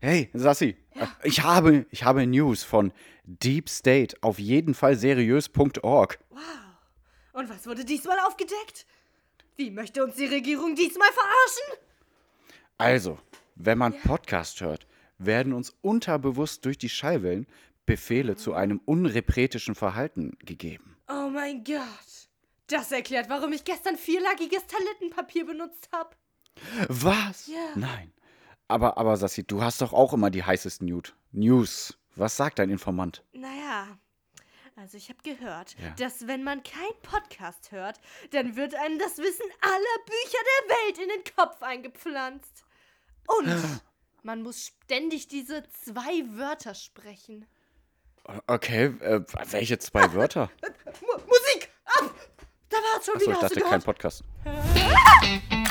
Hey, Sassi, ich, habe, ich habe News von Deep State, auf jeden Fall seriös.org. Wow. Und was wurde diesmal aufgedeckt? Wie möchte uns die Regierung diesmal verarschen? Also, wenn man Podcast hört, werden uns unterbewusst durch die Schallwellen Befehle zu einem unrepretischen Verhalten gegeben. Oh mein Gott. Das erklärt, warum ich gestern vierlagiges Toilettenpapier benutzt habe. Was? Ja. Nein. Aber, aber Sassi, du hast doch auch immer die heißesten News. Was sagt dein Informant? Naja, also ich habe gehört, Ja. dass wenn man keinen Podcast hört, dann wird einem das Wissen aller Bücher der Welt in den Kopf eingepflanzt. Und man muss ständig diese zwei Wörter sprechen. Okay, äh, welche zwei Wörter? Mu Musik! Ab! Da war es schon Achso, wieder, ich dachte kein? Podcast.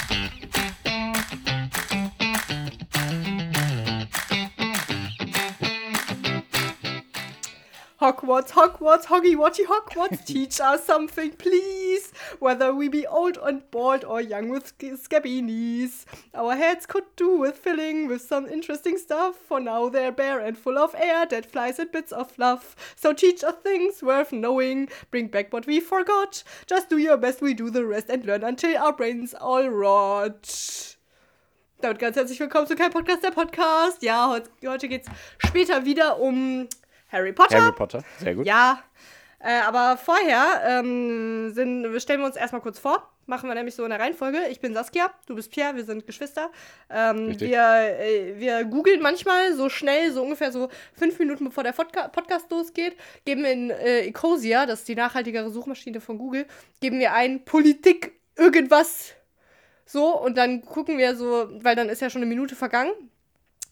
Hogwarts, Hogwarts, Hoggy Watchy Hogwarts, teach us something, please. Whether we be old and bald or young with sc- scabby knees. Our heads could do with filling with some interesting stuff. For now they're bare and full of air, dead flies and bits of fluff. So teach us things worth knowing. Bring back what we forgot. Just do your best, we do the rest and learn until our brains all rot. Damit ganz herzlich willkommen zu kein Podcast, der Podcast. Ja, heute, heute geht's später wieder um Harry Potter. Harry Potter, sehr gut. Ja, äh, aber vorher ähm, sind, stellen wir uns erstmal kurz vor. Machen wir nämlich so in der Reihenfolge. Ich bin Saskia, du bist Pierre, wir sind Geschwister. Ähm, wir, äh, wir googeln manchmal so schnell, so ungefähr so fünf Minuten bevor der Podca Podcast losgeht, geben wir in äh, Ecosia, das ist die nachhaltigere Suchmaschine von Google, geben wir ein Politik irgendwas so und dann gucken wir so, weil dann ist ja schon eine Minute vergangen.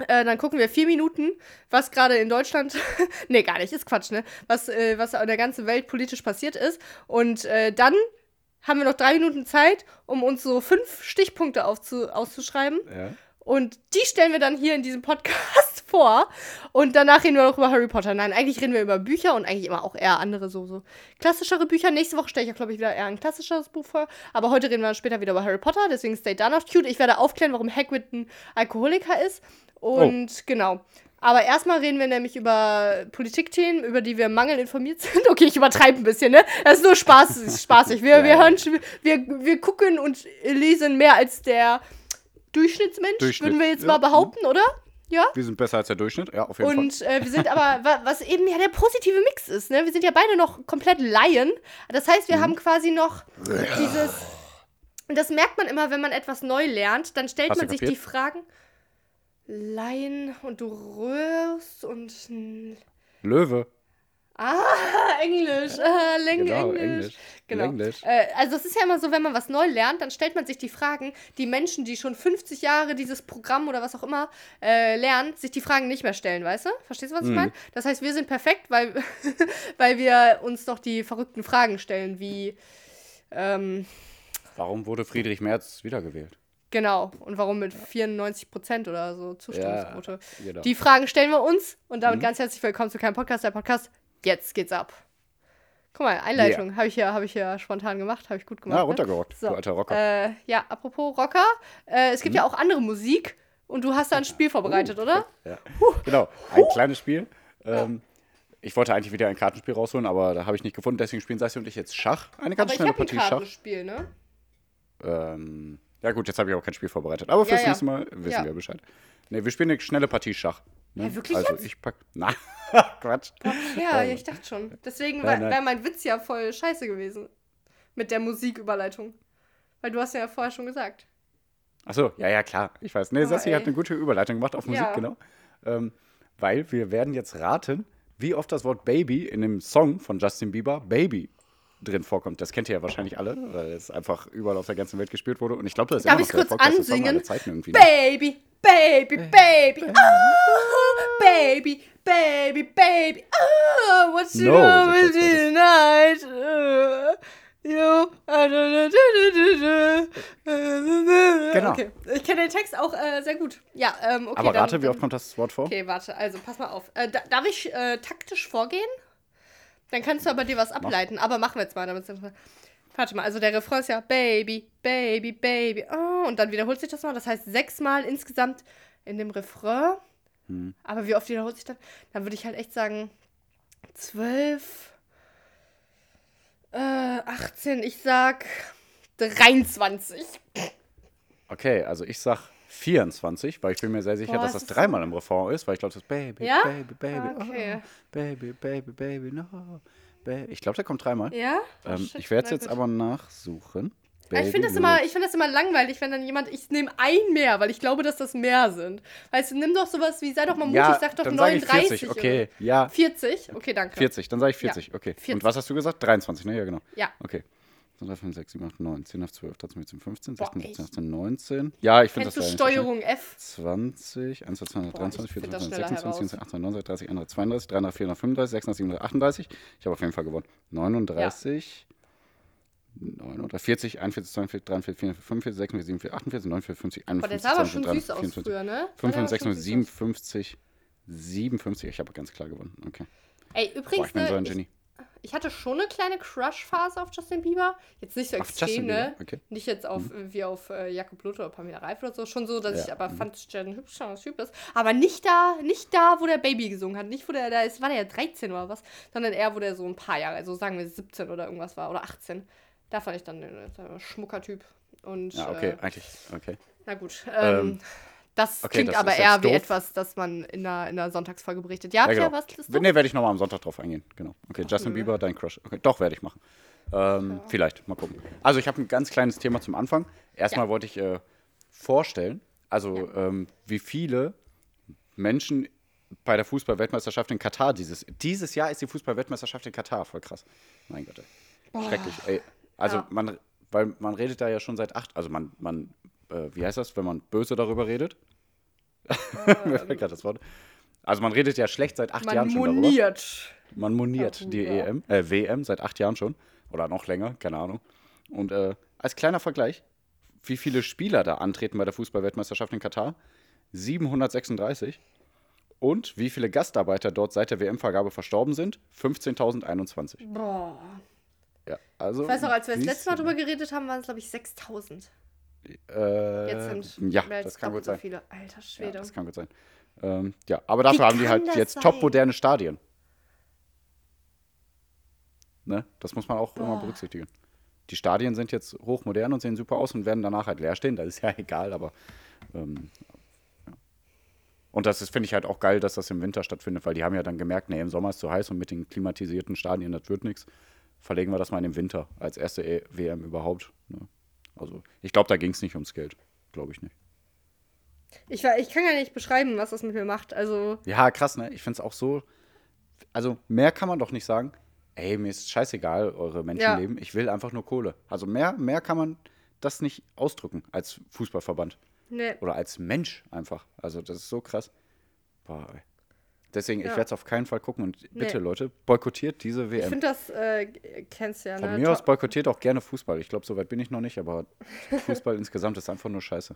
Äh, dann gucken wir vier Minuten, was gerade in Deutschland, nee, gar nicht, ist Quatsch, ne? Was, äh, was in der ganzen Welt politisch passiert ist. Und äh, dann haben wir noch drei Minuten Zeit, um uns so fünf Stichpunkte aufzu auszuschreiben. Ja. Und die stellen wir dann hier in diesem Podcast vor. Und danach reden wir noch über Harry Potter. Nein, eigentlich reden wir über Bücher und eigentlich immer auch eher andere, so, so klassischere Bücher. Nächste Woche stelle ich ja, glaube ich, wieder eher ein klassischeres Buch vor. Aber heute reden wir später wieder über Harry Potter. Deswegen stay da noch cute. Ich werde aufklären, warum Hagrid ein Alkoholiker ist. Und genau. Aber erstmal reden wir nämlich über Politikthemen, über die wir mangelnd informiert sind. Okay, ich übertreibe ein bisschen, ne? Das ist nur Spaß, spaßig. Wir, Ja, wir, hören, wir, wir gucken und lesen mehr als der Durchschnittsmensch, Durchschnitt, würden wir jetzt ja. mal behaupten, oder? Ja. Wir sind besser als der Durchschnitt, ja, auf jeden Fall. Und äh, wir sind aber, wa- was eben ja der positive Mix ist, ne? Wir sind ja beide noch komplett Laien. Das heißt, wir Mhm. haben quasi noch dieses. Und das merkt man immer, wenn man etwas neu lernt, dann stellt Hast man sich kapiert? die Fragen. Laien und du rührst und. Löwe. Ah, Englisch. Ah, Läng Genau, Englisch. Englisch. Genau. Englisch. Äh, also es ist ja immer so, wenn man was neu lernt, dann stellt man sich die Fragen, die Menschen, die schon 50 Jahre dieses Programm oder was auch immer äh, lernen, sich die Fragen nicht mehr stellen, weißt du? Verstehst du, was ich Mhm. meine? Das heißt, wir sind perfekt, weil, weil wir uns noch die verrückten Fragen stellen, wie ähm, Warum wurde Friedrich Merz wiedergewählt? genau und warum mit 94 Prozent oder so Zustimmungsquote. genau. Die Fragen stellen wir uns und Mhm. damit ganz herzlich willkommen zu keinem Podcast, der Podcast. Jetzt geht's ab. Guck mal, Einleitung habe ich ja, habe ich ja spontan gemacht, habe ich gut gemacht. Ja, ne? runtergerockt, So, du alter Rocker. Äh, ja, apropos Rocker, äh, es gibt Mhm. ja auch andere Musik und du hast da ein Spiel vorbereitet, oder? Ja. Genau, ein kleines Spiel. Ähm, ich wollte eigentlich wieder ein Kartenspiel rausholen, aber da habe ich nicht gefunden. Deswegen spielen Sassi und ich jetzt Schach. Eine ganz Aber ich schnelle ein Partie Schach. Kartenspiel, ne? Ähm, ja gut, jetzt habe ich auch kein Spiel vorbereitet. Aber Ja, fürs ja. nächste Mal wissen Ja. wir Bescheid. Ne, wir spielen eine schnelle Partie Schach. Ne? Ja, wirklich Also jetzt? ich pack. Na, Quatsch. Ja, Also. ich dachte schon. Deswegen wäre mein Witz ja voll scheiße gewesen. Mit der Musiküberleitung. Weil du hast ja vorher schon gesagt. Achso, ja, ja, klar. Ich weiß. Nee, Oh, Sassi hat eine gute Überleitung gemacht auf Musik, Ja. genau. Ähm, weil wir werden jetzt raten, wie oft das Wort Baby in dem Song von Justin Bieber Baby drin vorkommt. Das kennt ihr ja wahrscheinlich alle, weil es einfach überall auf der ganzen Welt gespielt wurde. Und ich glaube, das ist Darf immer noch der kurz Song ansingen? irgendwie. Baby, Baby, Baby, oh, Baby, Baby, Baby, oh, what you No, sagt with you tonight? Uh, you, Genau. Okay, ich kenne den Text auch äh, sehr gut. Ja, ähm, okay. Aber dann- rate, wie oft kommt das Wort vor? Okay, warte, also pass mal auf. Äh, da, darf ich äh, taktisch vorgehen? Dann kannst du aber dir was ableiten. Aber machen wir jetzt mal, damit Warte mal, also der Refrain ist ja Baby, Baby, Baby. Oh, und dann wiederholt sich das mal. Das heißt sechsmal insgesamt in dem Refrain Hm. Aber wie oft wiederholt sich das? Dann würde ich halt echt sagen, 12, äh, 18, ich sag 23. Okay, also ich sag 24, weil ich bin mir sehr sicher, Boah, dass das ist dreimal im Refrain ist, weil ich glaube, das Baby, Ja? Baby, Baby, Okay. oh, Baby, Baby, Baby, no, baby. Ich glaube, der kommt dreimal. Ja? Oh, Ähm, shit, ich werde es jetzt gut. aber nachsuchen. Ja, ich Baby finde das, immer, ich find das immer langweilig, wenn dann jemand, ich nehme ein mehr, weil ich glaube, dass das mehr sind. Weißt du, nimm doch sowas wie, sei doch mal mutig, ja, sag doch dann sage ich 39. 40, okay, ja, Oder 40? Okay, danke. 40, dann sage ich 40, okay. 40. Und was hast du gesagt? 23, ne? Ja, genau. Ja. Okay. 3, 5, 6, 7, 8, 9, 10, 11, 12, 13, 14, 15, Boah, 16, ey. 17, 18, 19. Ja, ich finde das nicht so Steuerung F? schnell. 20, 21, 22, Boah, ich 23, find 24, das 25, schneller 26, heraus. 27, 28, 29, 30, 31, 32, 33, 34, 35, 36, 37, 38. Ich habe auf jeden Fall gewonnen. 39, 39, 40, 41, 42, 43, 44, 45, 46, 47, 48, 49, 50, Boah, der 51, sah aber 52, schon 53, süß aus 54, früher, ne? Der war 55, schon 56, süß aus. 57, 57. Ich habe ganz klar gewonnen. Okay. Ey, Boah, übrigens, ich bin so ein ne, Genie. ich, ich hatte schon eine kleine Crush-Phase auf Justin Bieber. Jetzt nicht so Auf extrem, ne? Okay. Nicht jetzt auf, äh, wie auf äh, Jakob Luther oder Pamela Reif oder so. Schon so, dass Ja, ich aber mhm. fand, dass Jen ein hübscher Typ ist. Aber nicht da, nicht da, wo der Baby gesungen hat. Nicht, wo der, da ist, war der ja 13 oder was, sondern eher, wo der so ein paar Jahre, also sagen wir 17 oder irgendwas war oder 18. Da fand ich dann den äh, schmucker Typ. Und, Ja, okay, äh, eigentlich. Okay. na gut. Ähm, Ähm, das okay, klingt das aber eher wie etwas, das man in einer, in einer Sonntagsfolge berichtet. Ja, Ja, genau. was ist das? Ne, werde ich nochmal am Sonntag drauf eingehen. Genau. Okay, Justin nö. Bieber, dein Crush. Okay, doch, werde ich machen. Ähm, Vielleicht, mal gucken. Also, ich habe ein ganz kleines Thema zum Anfang. Erstmal Ja. wollte ich äh, vorstellen, also ähm, wie viele Menschen bei der Fußball-Weltmeisterschaft in Katar dieses dieses Jahr ist die Fußball-Weltmeisterschaft in Katar, voll krass. Mein Gott, ey. Schrecklich, ey. Also Ja. man, weil man redet da ja schon seit acht, also man, man, äh, wie heißt das, wenn man böse darüber redet? Mir fällt gerade das Wort. Also man redet ja schlecht seit acht Man Jahren schon darüber. moniert. Man moniert die Darüber. EM, äh, WM seit acht Jahren schon. Oder noch länger, keine Ahnung. Und äh, als kleiner Vergleich, wie viele Spieler da antreten bei der Fußball-Weltmeisterschaft in Katar? 736. Und wie viele Gastarbeiter dort seit der WM-Vergabe verstorben sind? 15.021. Boah. Ja, also. Ich weiß noch, als wir das letzte Mal drüber geredet haben, waren es, glaube ich, 6000. Äh, Jetzt sind ja, mehr als das kann gut sein. so viele. Alter Ja, Schwede. das kann gut sein. Ähm, ja, aber dafür Wie haben die halt jetzt sein? top-moderne Stadien. Ne? Das muss man auch immer Boah. berücksichtigen. Die Stadien sind jetzt hochmodern und sehen super aus und werden danach halt leer stehen. Das ist ja egal, aber. Ähm, ja. Und das finde ich halt auch geil, dass das im Winter stattfindet, weil die haben ja dann gemerkt, nee, im Sommer ist zu heiß und mit den klimatisierten Stadien, das wird nichts. Verlegen wir das mal in den Winter als erste WM überhaupt. Ne? Also, ich glaube, da ging es nicht ums Geld. Glaube ich nicht. Ich, war- ich kann gar nicht beschreiben, was das mit mir macht. Also, Ja, krass, ne? Ich finde es auch so. Also, mehr kann man doch nicht sagen. Ey, mir ist scheißegal, eure Menschenleben. Ich will einfach nur Kohle. Also, mehr, mehr kann man das nicht ausdrücken als Fußballverband. ne. Oder als Mensch einfach. Also, das ist so krass. Boah, ey. Deswegen, ich Ja. werde es auf keinen Fall gucken. Und bitte, Nee. Leute, boykottiert diese Ich WM. finde das, äh, kennst du ja, Von ne? mir aus boykottiert auch gerne Fußball. Ich glaube, so weit bin ich noch nicht, aber Fußball insgesamt ist einfach nur scheiße.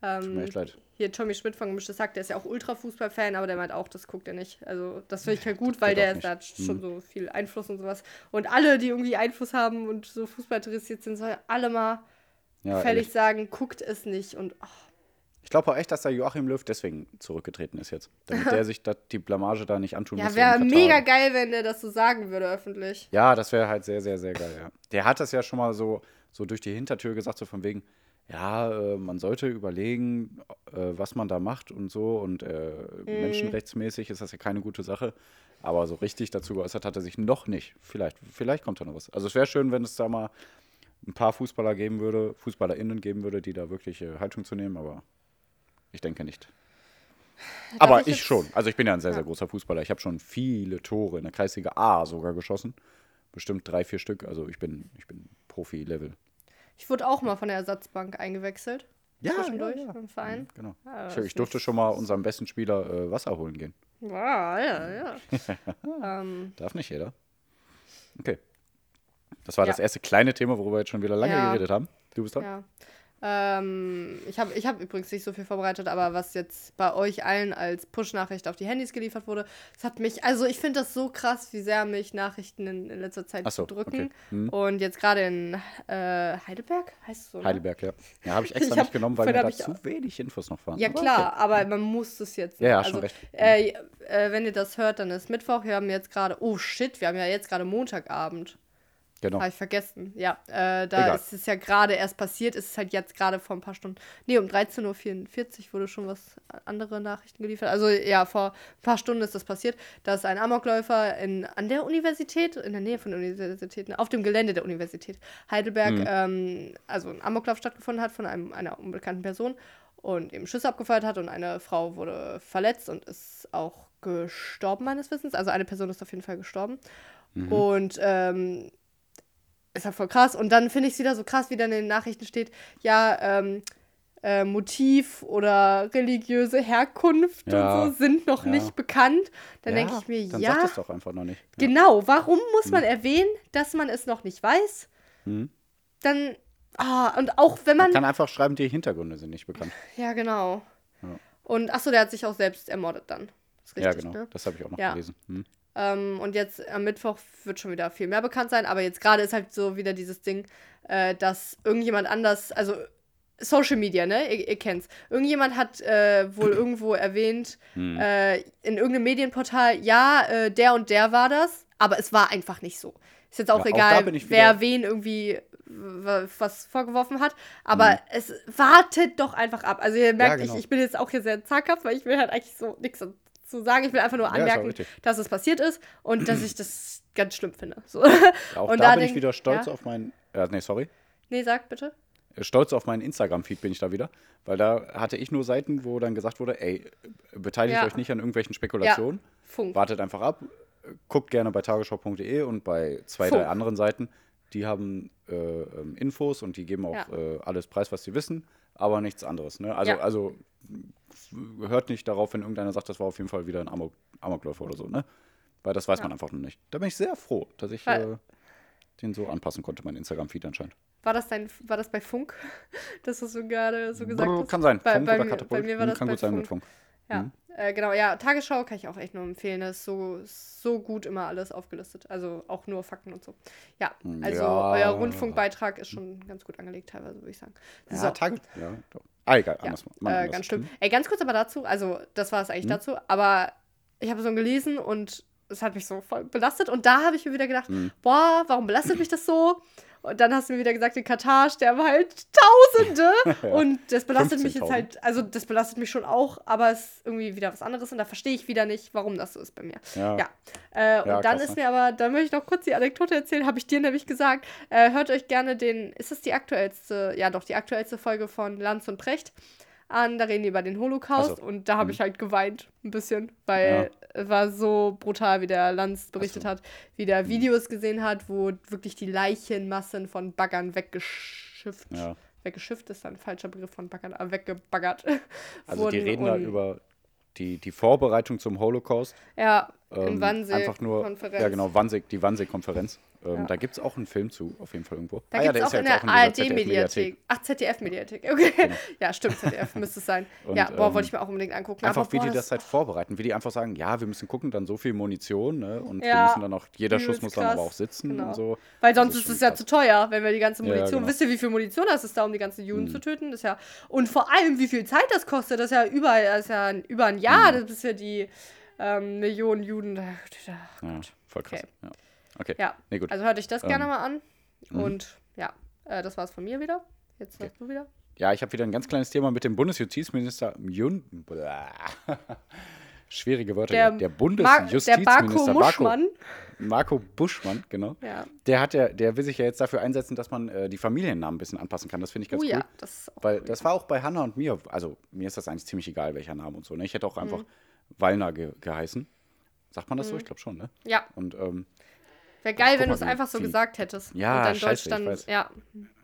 Tut mir ähm, echt leid. hier Tommy Schmidt von Gemischtes Hack, der ist ja auch Ultra-Fußball-Fan, aber der meint auch, das guckt er nicht. Also, das finde ich halt gut, weil der da hat schon Mhm. so viel Einfluss und sowas. Und alle, die irgendwie Einfluss haben und so Fußball interessiert sind, sollen alle mal Ja, fällig ehrlich. sagen, guckt es nicht. Und oh, Ich glaube auch echt, dass der Joachim Löw deswegen zurückgetreten ist jetzt. Damit der sich dat, die Blamage da nicht antun ja, muss. wäre in Katar. mega geil, wenn der das so sagen würde öffentlich. Ja, das wäre halt sehr, sehr, sehr geil, ja. Der hat das ja schon mal so, so durch die Hintertür gesagt, so von wegen, ja, äh, man sollte überlegen, äh, was man da macht und so. Und äh, Mhm. menschenrechtsmäßig ist das ja keine gute Sache. Aber so richtig dazu geäußert hat er sich noch nicht. Vielleicht, vielleicht kommt da noch was. Also es wäre schön, wenn es da mal ein paar Fußballer geben würde, FußballerInnen geben würde, die da wirklich äh, Haltung zu nehmen, aber ich denke nicht. aber ich ich, schon. Also ich bin ja ein sehr, sehr großer Fußballer. Ich habe schon viele Tore in der Kreisliga A sogar geschossen. Bestimmt drei, vier Stück. Also ich bin, ich bin Profi-Level. Ich wurde auch mal von der Ersatzbank eingewechselt. Ja, zwischendurch ja, ja. im Verein. Genau. Ja, das ich, ich durfte schon mal unserem besten Spieler äh, Wasser holen gehen. Ja, ja, ja. ähm, Darf nicht jeder. Okay. Das war das erste kleine Thema, worüber wir jetzt schon wieder lange geredet haben. Du bist dran? ja. Ähm, ich habe ich hab übrigens nicht so viel vorbereitet, aber was jetzt bei euch allen als Push-Nachricht auf die Handys geliefert wurde, das hat mich, also ich finde das so krass, wie sehr mich Nachrichten in, in letzter Zeit so, drücken. okay. Hm. Und jetzt gerade in äh, Heidelberg, heißt es so? Ne? Heidelberg, ja. Ja, habe ich extra Ich hab- nicht genommen, weil mir da ich zu wenig Infos noch waren. Ja Aber klar, okay. aber man muss es jetzt. Ja, ja, also, schon recht. Äh, äh, wenn ihr das hört, dann ist Mittwoch. Wir haben jetzt gerade, oh shit, wir haben ja jetzt gerade Montagabend. Genau. Habe ich vergessen. Ja, äh, da Egal. ist es ja gerade erst passiert. Es ist halt jetzt gerade vor ein paar Stunden. Nee, um 13.44 Uhr wurde schon was andere Nachrichten geliefert. Also ja, vor ein paar Stunden ist das passiert, dass ein Amokläufer in, an der Universität, in der Nähe von der Universität, auf dem Gelände der Universität Heidelberg, Mhm. ähm, also ein Amoklauf stattgefunden hat von einem, einer unbekannten Person und eben Schüsse abgefeuert hat und eine Frau wurde verletzt und ist auch gestorben, meines Wissens. Also eine Person ist auf jeden Fall gestorben. Mhm. Und ähm, ist halt voll krass. Und dann finde ich es wieder so krass, wie dann in den Nachrichten steht, ja, ähm, äh, Motiv oder religiöse Herkunft Ja, und so sind noch ja. nicht bekannt. Dann Ja, denke ich mir, dann ja, sag das doch einfach noch nicht. Ja. genau, warum muss man erwähnen, dass man es noch nicht weiß? Mhm. Dann, ah, und auch wenn man, Kann einfach schreiben, die Hintergründe sind nicht bekannt. ja, genau. Ja. Und, achso, der hat sich auch selbst ermordet dann. Ist richtig, ja, genau. ne? Das habe ich auch noch Ja. gelesen. Hm. Ähm, und jetzt am Mittwoch wird schon wieder viel mehr bekannt sein, aber jetzt gerade ist halt so wieder dieses Ding, äh, dass irgendjemand anders, also Social Media, ne? Ihr, ihr kennt's. Irgendjemand hat äh, wohl irgendwo erwähnt, Hm. äh, in irgendeinem Medienportal, ja, äh, der und der war das, aber es war einfach nicht so. Ist jetzt auch Ja, auch egal, ich wer wen irgendwie was vorgeworfen hat, aber Hm. es wartet doch einfach ab. Also ihr merkt, genau. ich, ich bin jetzt auch hier sehr zaghaft, weil ich will halt eigentlich so nichts zu sagen. Ich will einfach nur Ja, anmerken, richtig. dass es passiert ist und dass ich das ganz schlimm finde. So. Auch und da, bin denk- ich wieder stolz ja? auf meinen. Äh, nee, sorry. Nee, sag bitte. Äh, Stolz auf meinen Instagram-Feed bin ich da wieder. Weil da hatte ich nur Seiten, wo dann gesagt wurde, ey, beteiligt Ja. euch nicht an irgendwelchen Spekulationen. Wartet einfach ab. Guckt gerne bei tagesschau.de und bei zwei, Funk. drei anderen Seiten. Die haben äh, ähm, Infos und die geben auch Ja. äh, alles preis, was sie wissen, aber nichts anderes. Ne? Also, Ja. also hört nicht darauf, wenn irgendeiner sagt, das war auf jeden Fall wieder ein Amok Amokläufer oder so, ne? Weil das weiß Ja. man einfach noch nicht. Da bin ich sehr froh, dass ich äh, den so anpassen konnte, mein Instagram-Feed anscheinend. War das dein, war das bei Funk, dass du so gerade so gesagt hast? Kann sein. Bei, Funk bei, oder mir, Katapult. bei mir war Hm, das kann bei gut sein Funk. mit Funk. Ja, Mhm. äh, genau. Ja, Tagesschau kann ich auch echt nur empfehlen. Das ist so, so gut immer alles aufgelistet. Also auch nur Fakten und so. Ja, also Ja. euer Rundfunkbeitrag ist schon ganz gut angelegt teilweise, würde ich sagen. Dieser So. Tage. Ja, doch. Ah, egal. Ja, Anders, Mann, äh, anders. ganz schlimm. Ey, ganz kurz aber dazu, also das war es eigentlich Hm? dazu, aber ich habe so gelesen und es hat mich so voll belastet und da habe ich mir wieder gedacht, Hm. boah, warum belastet mich das so? Und dann hast du mir wieder gesagt, in Katar sterben halt Tausende und das belastet mich jetzt 15.000. halt, also das belastet mich schon auch, aber es ist irgendwie wieder was anderes und da verstehe ich wieder nicht, warum das so ist bei mir. Ja. Ja. Äh, und Ja, dann krass, ist ne? mir aber, da möchte ich noch kurz die Anekdote erzählen, habe ich dir nämlich gesagt, äh, hört euch gerne den, ist es die aktuellste, ja doch, die aktuellste Folge von Lanz und Precht an, da reden die über den Holocaust so. und da habe Mhm. ich halt geweint, ein bisschen, weil es war so brutal, wie der Lanz berichtet so. hat, wie der Videos gesehen hat, wo wirklich die Leichenmassen von Baggern weggeschifft, Ja. weggeschifft ist dann ein falscher Begriff von Baggern, aber weggebaggert Also die wurden reden da über die, die Vorbereitung zum Holocaust. Ja, Ähm, in Wannsee, einfach nur, Konferenz. ja genau, Wannsee, die Wannsee-Konferenz. Ähm, Ja. Da gibt es auch einen Film zu, auf jeden Fall irgendwo. Da Ah ja, der es ist auch ja in der auch ARD-Mediathek. Ach, ZDF-Mediathek. Okay. Ja, stimmt, ZDF müsste es sein. Und, ja, boah, ähm, wollte ich mir auch unbedingt angucken. Einfach aber, wie boah, die das halt vorbereiten, wie die einfach sagen, ja, wir müssen gucken, dann so viel Munition, ne? Und wir Ja, müssen dann auch, jeder Schuss muss dann aber krass, auch sitzen genau. und so. Weil Das sonst ist schon es ja krass. zu teuer, wenn wir die ganze Ja, Munition. genau. Wisst ihr, wie viel Munition das ist da, um die ganzen Juden Mhm. zu töten? Das ist ja. Und vor allem, wie viel Zeit das kostet. Das ist ja über, das ist ja ein- über ein Jahr, Mhm. das ist ja die ähm, Millionen Juden. Ach Ja, Gott. voll krass. Okay. Ja. Okay. Ja, Nee, gut. also hört euch das gerne Ähm, mal an. mhm. Und ja, äh, das war's von mir wieder. Jetzt Okay. sagst du wieder. Ja, ich habe wieder ein ganz kleines Thema mit dem Bundesjustizminister Jun. Schwierige Wörter. Der, der Mar- der Bundesjustizminister Barko Muschmann. Marco Buschmann, genau. Ja. Der hat ja, der will sich ja jetzt dafür einsetzen, dass man äh, die Familiennamen ein bisschen anpassen kann. Das finde ich ganz Oh cool. ja, das Weil cool. das war auch bei Hannah und mir, also mir ist das eigentlich ziemlich egal, welcher Name und so. Ne? Ich hätte auch Mhm. einfach Wallner ge geheißen. Sagt man das so? Ich glaube schon, ne? Ja, Und ähm, wäre geil, wenn du es einfach so gesagt hättest. Ja, und dann scheiße, Deutsch ich dann. weiß. Ja,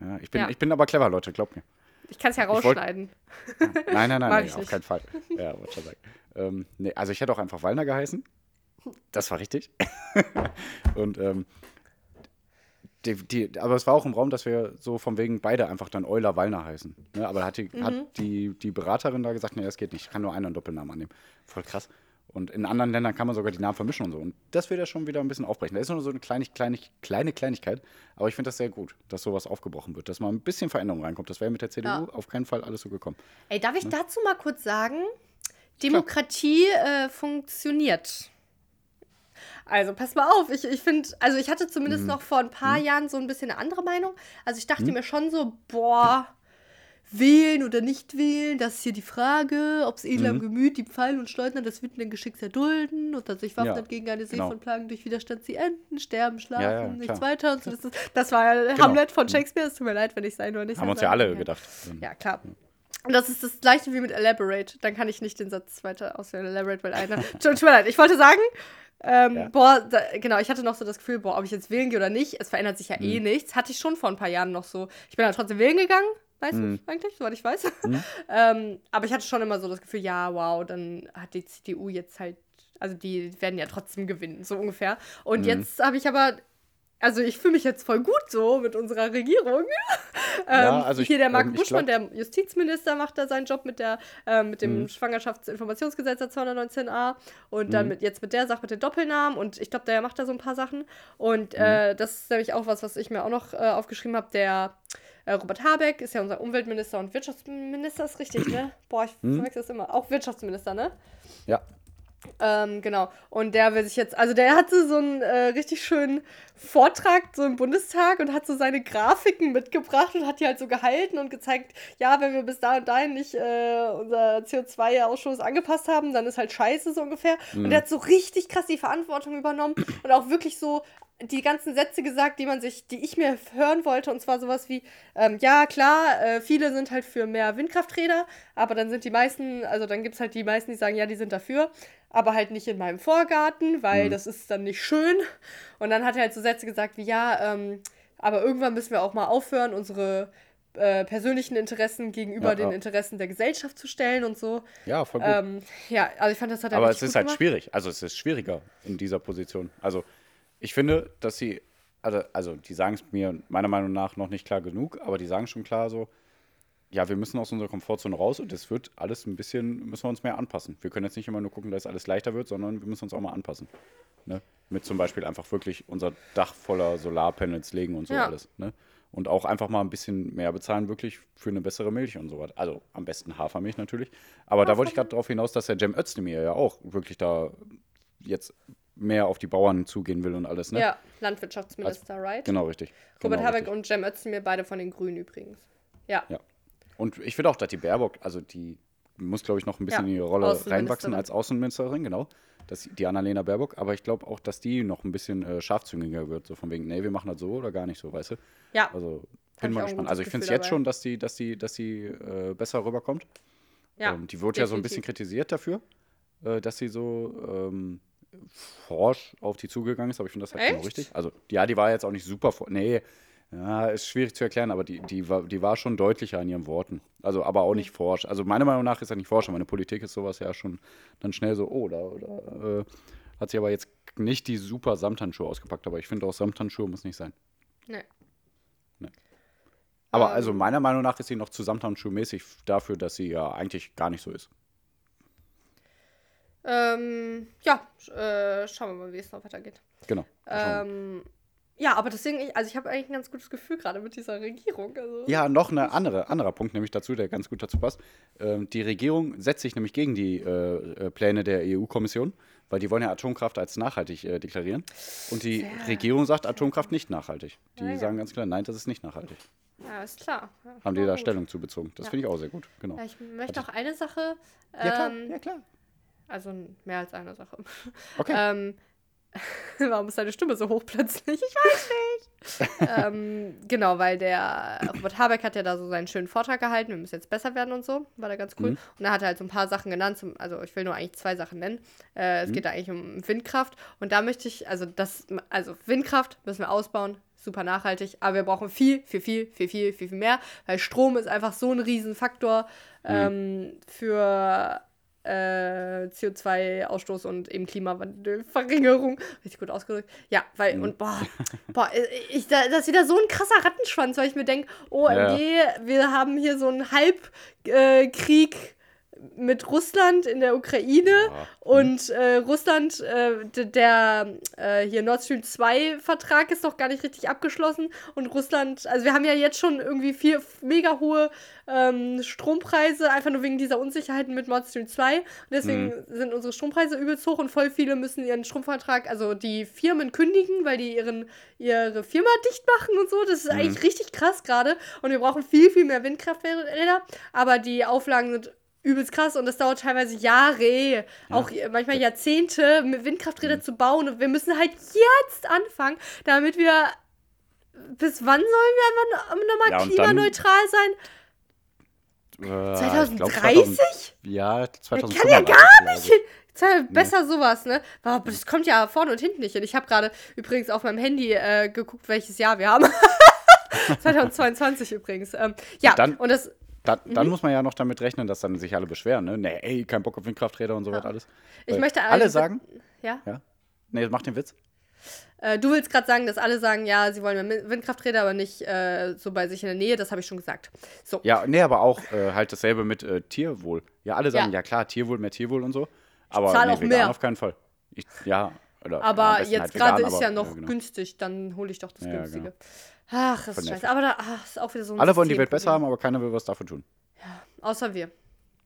ja, ich, bin, Ja. ich bin aber clever, Leute, glaubt mir. ich kann es ja wollt- rausschneiden. Nein, nein, nein, ich auf keinen Fall. Ja, wollte schon sagen. Ähm, nee, also ich hätte auch einfach Wallner geheißen. Das war richtig. und ähm, Die, die, aber es war auch im Raum, dass wir so von wegen beide einfach dann Euler Wallner heißen. Ne? Aber hat, die, Mhm. hat die, die Beraterin da gesagt, nee, das geht nicht. Ich kann nur einen Doppelnamen annehmen. Voll krass. Und in anderen Ländern kann man sogar die Namen vermischen und so. Und das wird ja schon wieder ein bisschen aufbrechen. Das ist nur so eine kleine, kleine, kleine Kleinigkeit. Aber ich finde das sehr gut, dass sowas aufgebrochen wird. Dass mal ein bisschen Veränderung reinkommt. Das wäre mit der CDU Ja. auf keinen Fall alles so gekommen. Ey, darf ich dazu mal kurz sagen? Demokratie äh, funktioniert. Also, pass mal auf, ich, ich finde, also ich hatte zumindest Mhm. noch vor ein paar Jahren so ein bisschen eine andere Meinung. Also ich dachte mir schon so, boah, wählen oder nicht wählen, das ist hier die Frage, ob es edler Mhm. im Gemüt, die Pfeil und Schleudner das Witten Geschicks erdulden und dass sich waffnet Ja, gegen eine See genau. von Plagen durch Widerstand sie enden, sterben, schlafen, Ja, ja, nichts weiter. Und so. das, das war ja Genau. Hamlet von Shakespeare, es tut mir leid, wenn ich sein oder nicht Haben uns ja alle gedacht. Ja, klar. Und das ist das gleiche wie mit Elaborate. Dann kann ich nicht den Satz weiter auswählen. Elaborate, weil einer. Tut tut mir leid. Ich wollte sagen, ähm, Ja. boah, da, genau, ich hatte noch so das Gefühl, boah, ob ich jetzt wählen gehe oder nicht, es verändert sich ja Mhm. eh nichts. Hatte ich schon vor ein paar Jahren noch so. Ich bin dann trotzdem wählen gegangen, weißt Mhm. du eigentlich, soweit ich weiß. ähm, aber ich hatte schon immer so das Gefühl, ja, wow, dann hat die CDU jetzt halt, also die werden ja trotzdem gewinnen, so ungefähr. Und Mhm. jetzt habe ich aber. Also ich fühle mich jetzt voll gut so mit unserer Regierung. Ja, ähm, also ich- hier der Marc ähm, ich Buschmann, glaub- der Justizminister, macht da seinen Job mit, der, ähm, mit dem Mhm. Schwangerschaftsinformationsgesetz der 219a und dann Mhm. mit, jetzt mit der Sache mit den Doppelnamen und ich glaube, der macht da so ein paar Sachen. Und äh, Mhm. das ist nämlich auch was, was ich mir auch noch äh, aufgeschrieben habe. Der äh, Robert Habeck ist ja unser Umweltminister und Wirtschaftsminister, ist richtig, ne? Boah, ich Mhm. verwechsel das immer. Auch Wirtschaftsminister, ne? Ja. Ähm, genau. Und der will sich jetzt, also der hatte so einen äh, richtig schönen Vortrag so im Bundestag und hat so seine Grafiken mitgebracht und hat die halt so gehalten und gezeigt, ja, wenn wir bis da und dahin nicht äh, unser CO2-Ausstoß angepasst haben, dann ist halt scheiße so ungefähr. Und der hat so richtig krass die Verantwortung übernommen und auch wirklich so die ganzen Sätze gesagt, die man sich, die ich mir hören wollte, und zwar sowas wie, ähm, ja, klar, äh, viele sind halt für mehr Windkrafträder, aber dann sind die meisten, also dann gibt es halt die meisten, die sagen, ja, die sind dafür, aber halt nicht in meinem Vorgarten, weil das ist dann nicht schön. Und dann hat er halt so Sätze gesagt wie, ja, ähm, aber irgendwann müssen wir auch mal aufhören, unsere äh, persönlichen Interessen gegenüber Ja, den ja. Interessen der Gesellschaft zu stellen und so. Ja, voll gut. Ähm, ja, also ich fand, das hat er Aber es ist halt gemacht. schwierig. Also es ist schwieriger in dieser Position. Also ich finde, dass sie, also, also die sagen es mir meiner Meinung nach noch nicht klar genug, aber die sagen schon klar so, ja, wir müssen aus unserer Komfortzone raus und es wird alles ein bisschen, müssen wir uns mehr anpassen. Wir können jetzt nicht immer nur gucken, dass alles leichter wird, sondern wir müssen uns auch mal anpassen. Ne? Mit zum Beispiel einfach wirklich unser Dach voller Solarpanels legen und so Ja. alles. Ne? Und auch einfach mal ein bisschen mehr bezahlen, wirklich für eine bessere Milch und so weiter. Also am besten Hafermilch natürlich. Aber da wollte ich gerade darauf hinaus, dass der Cem Özdemir ja auch wirklich da jetzt mehr auf die Bauern zugehen will und alles. Ne? Ja, Landwirtschaftsminister, right? Genau, richtig. Robert genau, Habeck richtig. und Cem Özdemir, beide von den Grünen übrigens. Ja. Ja. Und ich finde auch, dass die Baerbock, also die muss, glaube ich, noch ein bisschen Ja, in ihre Rolle reinwachsen als Außenministerin, genau. Das, die Annalena Baerbock. Aber ich glaube auch, dass die noch ein bisschen äh, scharfzüngiger wird. So von wegen, nee, wir machen das so oder gar nicht so, weißt du? Ja. Also ich bin mal gespannt. Also ich finde es jetzt schon, dass die, dass die, dass die äh, besser rüberkommt. ja ähm, die wurde ja so ein bisschen definitiv. kritisiert dafür, äh, dass sie so ähm, forsch auf die zugegangen ist, aber ich finde das halt genau richtig. Also, ja, die war jetzt auch nicht super Nee, ja, ist schwierig zu erklären, aber die, die, war, die war schon deutlicher in ihren Worten. Also, aber auch nicht forsch. Also, meiner Meinung nach ist das nicht forsch, aber meine Politik ist sowas ja schon dann schnell so, oh, da, da äh, hat sie aber jetzt nicht die super Samthandschuhe ausgepackt, aber ich finde auch Samthandschuhe muss nicht sein. Nee. Aber Ähm. also meiner Meinung nach ist sie noch zu Samthandschuhmäßig dafür, dass sie ja eigentlich gar nicht so ist. Ähm, ja, äh, schauen wir mal, wie es noch weitergeht. Genau. Ähm, ja, aber deswegen, ich- also ich habe eigentlich ein ganz gutes Gefühl gerade mit dieser Regierung. Also. Ja, noch ein andere, anderer Punkt nämlich dazu, der ganz gut dazu passt. Ähm, die Regierung setzt sich nämlich gegen die äh, äh, Pläne der EU-Kommission, weil die wollen ja Atomkraft als nachhaltig äh, deklarieren. Und die Sehr Regierung sagt Atomkraft nicht nachhaltig. Die Ja, ja. sagen ganz klar, nein, das ist nicht nachhaltig. Ja, ist klar. Ja, Haben die da gut. Stellung zu bezogen. Das Ja. finde ich auch sehr gut. Genau. Ja, ich möchte noch eine Sache. Ja, klar. ähm, Ja, klar. Also mehr als eine Sache. Okay. Ähm, warum ist deine Stimme so hoch plötzlich? Ich weiß nicht. ähm, genau, weil der Robert Habeck hat ja da so seinen schönen Vortrag gehalten, wir müssen jetzt besser werden und so. War da ganz cool. Mhm. Und da hat er halt so ein paar Sachen genannt. Zum, also ich will nur eigentlich zwei Sachen nennen. Äh, Mhm. es geht da eigentlich um Windkraft. Und da möchte ich, also das, also Windkraft müssen wir ausbauen. Super nachhaltig, aber wir brauchen viel, viel, viel, viel, viel, viel, viel mehr, weil Strom ist einfach so ein Riesenfaktor Mhm. ähm, für äh, äh, CO2-Ausstoß und eben Klimawandelverringerung. Richtig gut ausgedrückt. Ja, weil, Mhm. und boah, boah ich, da, das ist wieder so ein krasser Rattenschwanz, weil ich mir denke, OMG, wir haben hier so einen Halbkrieg äh, Krieg mit Russland in der Ukraine Ja. und äh, Russland, äh, der äh, hier Nord Stream 2 Vertrag ist noch gar nicht richtig abgeschlossen und Russland, also wir haben ja jetzt schon irgendwie vier mega hohe ähm, Strompreise, einfach nur wegen dieser Unsicherheiten mit Nord Stream 2 und deswegen sind unsere Strompreise übelst hoch und voll viele müssen ihren Stromvertrag, also die Firmen kündigen, weil die ihren, ihre Firma dicht machen und so, das ist eigentlich richtig krass gerade und wir brauchen viel, viel mehr Windkrafträder, aber die Auflagen sind übelst krass und das dauert teilweise Jahre, auch manchmal Jahrzehnte, mit Mhm. Windkrafträder zu bauen und wir müssen halt jetzt anfangen, damit wir bis wann sollen wir nochmal Ja, und klimaneutral sein? Äh, ich 2030? glaub, 2000 ja, 2000. kann ja gar nicht hin. Ist ja besser sowas, ne? Aber das kommt ja vorne und hinten nicht hin. Ich habe gerade übrigens auf meinem Handy äh, geguckt, welches Jahr wir haben. 2022 übrigens. Ähm, ja, Dann- und das, Da, Mhm. dann muss man ja noch damit rechnen, dass dann sich alle beschweren, ne? Nee, ey, kein Bock auf Windkrafträder und so weiter alles. Ich Weil möchte alle alle- sagen, ja. ja. Nee, mach den Witz. Äh, du willst gerade sagen, dass alle sagen, ja, sie wollen mehr Windkrafträder, aber nicht äh, so bei sich in der Nähe. Das habe ich schon gesagt. So. Ja, nee, aber auch äh, halt dasselbe mit äh, Tierwohl. Ja, alle sagen, Ja. ja. klar, Tierwohl, mehr Tierwohl und so. Aber zahl nee, auch mehr. auf keinen Fall. Ich, ja, oder, ja, Aber besten jetzt halt gerade ist ja noch genau. günstig, dann hole ich doch das Ja, günstige. genau. Ach, das ist scheiße. Aber da ach, ist auch wieder so ein Alle wollen die Welt besser Systemproblem. haben, aber keiner will was dafür tun. Außer wir.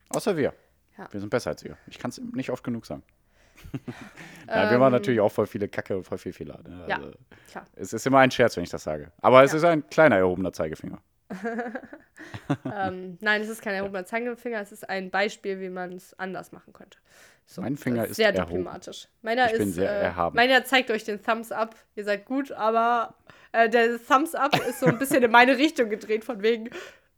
Außer wir. Ja. Wir sind besser als ihr. Ich kann es nicht oft genug sagen. ja, wir machen natürlich auch voll viele Kacke und voll viel Fehler. Ne? Ähm. Ja. Also, Klar. es ist immer ein Scherz, wenn ich das sage. Aber es Ja. ist ein kleiner erhobener Zeigefinger. ähm, nein, es ist kein erhobener Zeigefinger, es ist ein Beispiel, wie man es anders machen könnte. So, Mein Finger ist sehr erhoben. diplomatisch. Meiner Ich ist bin sehr äh, erhaben. Meiner zeigt euch den Thumbs up. Ihr seid gut, aber äh, der Thumbs up ist so ein bisschen in meine Richtung gedreht von wegen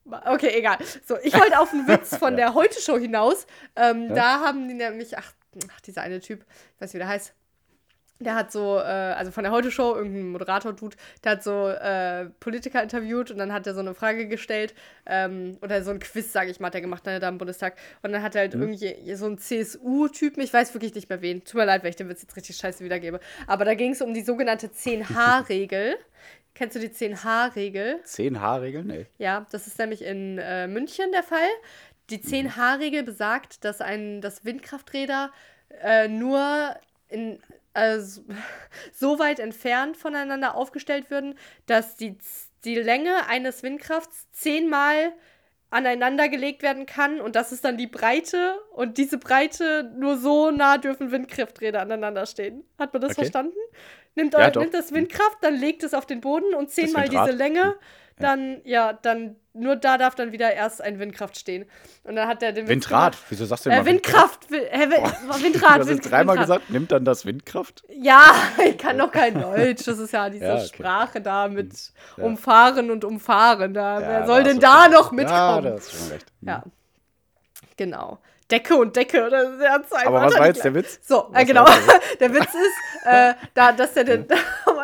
Okay, egal. So, ich wollte auf einen Witz von der Heute-Show hinaus. Ähm, Ja. Da haben die nämlich, ach, ach, dieser eine Typ, ich weiß nicht, wie der heißt. Der hat so, äh, also von der Heute-Show, irgendein Moderator-Dude, der hat so äh, Politiker interviewt und dann hat er so eine Frage gestellt, ähm, oder so ein Quiz, sage ich mal, hat er gemacht, ne, da im Bundestag. Und dann hat er halt irgendwie so einen CSU-Typen, ich weiß wirklich nicht mehr wen. Tut mir leid, wenn ich den Witz jetzt richtig scheiße wiedergebe. Aber da ging es um die sogenannte 10H-Regel. Kennst du die 10H-Regel? 10H-Regeln? Nee. Ja, das ist nämlich in äh, München der Fall. Die 10H-Regel besagt, dass ein, dass Windkrafträder äh, nur in, also, so weit entfernt voneinander aufgestellt würden, dass die, die Länge eines Windkrafts zehnmal aneinander gelegt werden kann und das ist dann die Breite und diese Breite nur so nah dürfen Windkrafträder aneinander stehen. Hat man das Okay. verstanden? Nimmt, Ja, nimmt das Windkraft, dann legt es auf den Boden und zehnmal diese Länge, dann, ja, dann, nur da darf dann wieder erst ein Windkraft stehen. Und dann hat er den Windrad. gemacht. Wieso sagst du Äh, immer Windkraft, Wi- hä, Wi- Windrad, Du hast dreimal Windrad. gesagt, nimmt dann das Windkraft? Ja, ich kann doch kein Deutsch. Das ist ja diese Ja, okay. Sprache da mit Ja. umfahren und umfahren. Da, Ja, wer soll denn da schon- noch Ja, mitkommen? da hast du schon recht. Ja, genau. Decke und Decke, oder? Der zwei Aber was war jetzt der. Witz? So, äh, genau. Der Witz ist, äh, da, dass er den. Es tut mir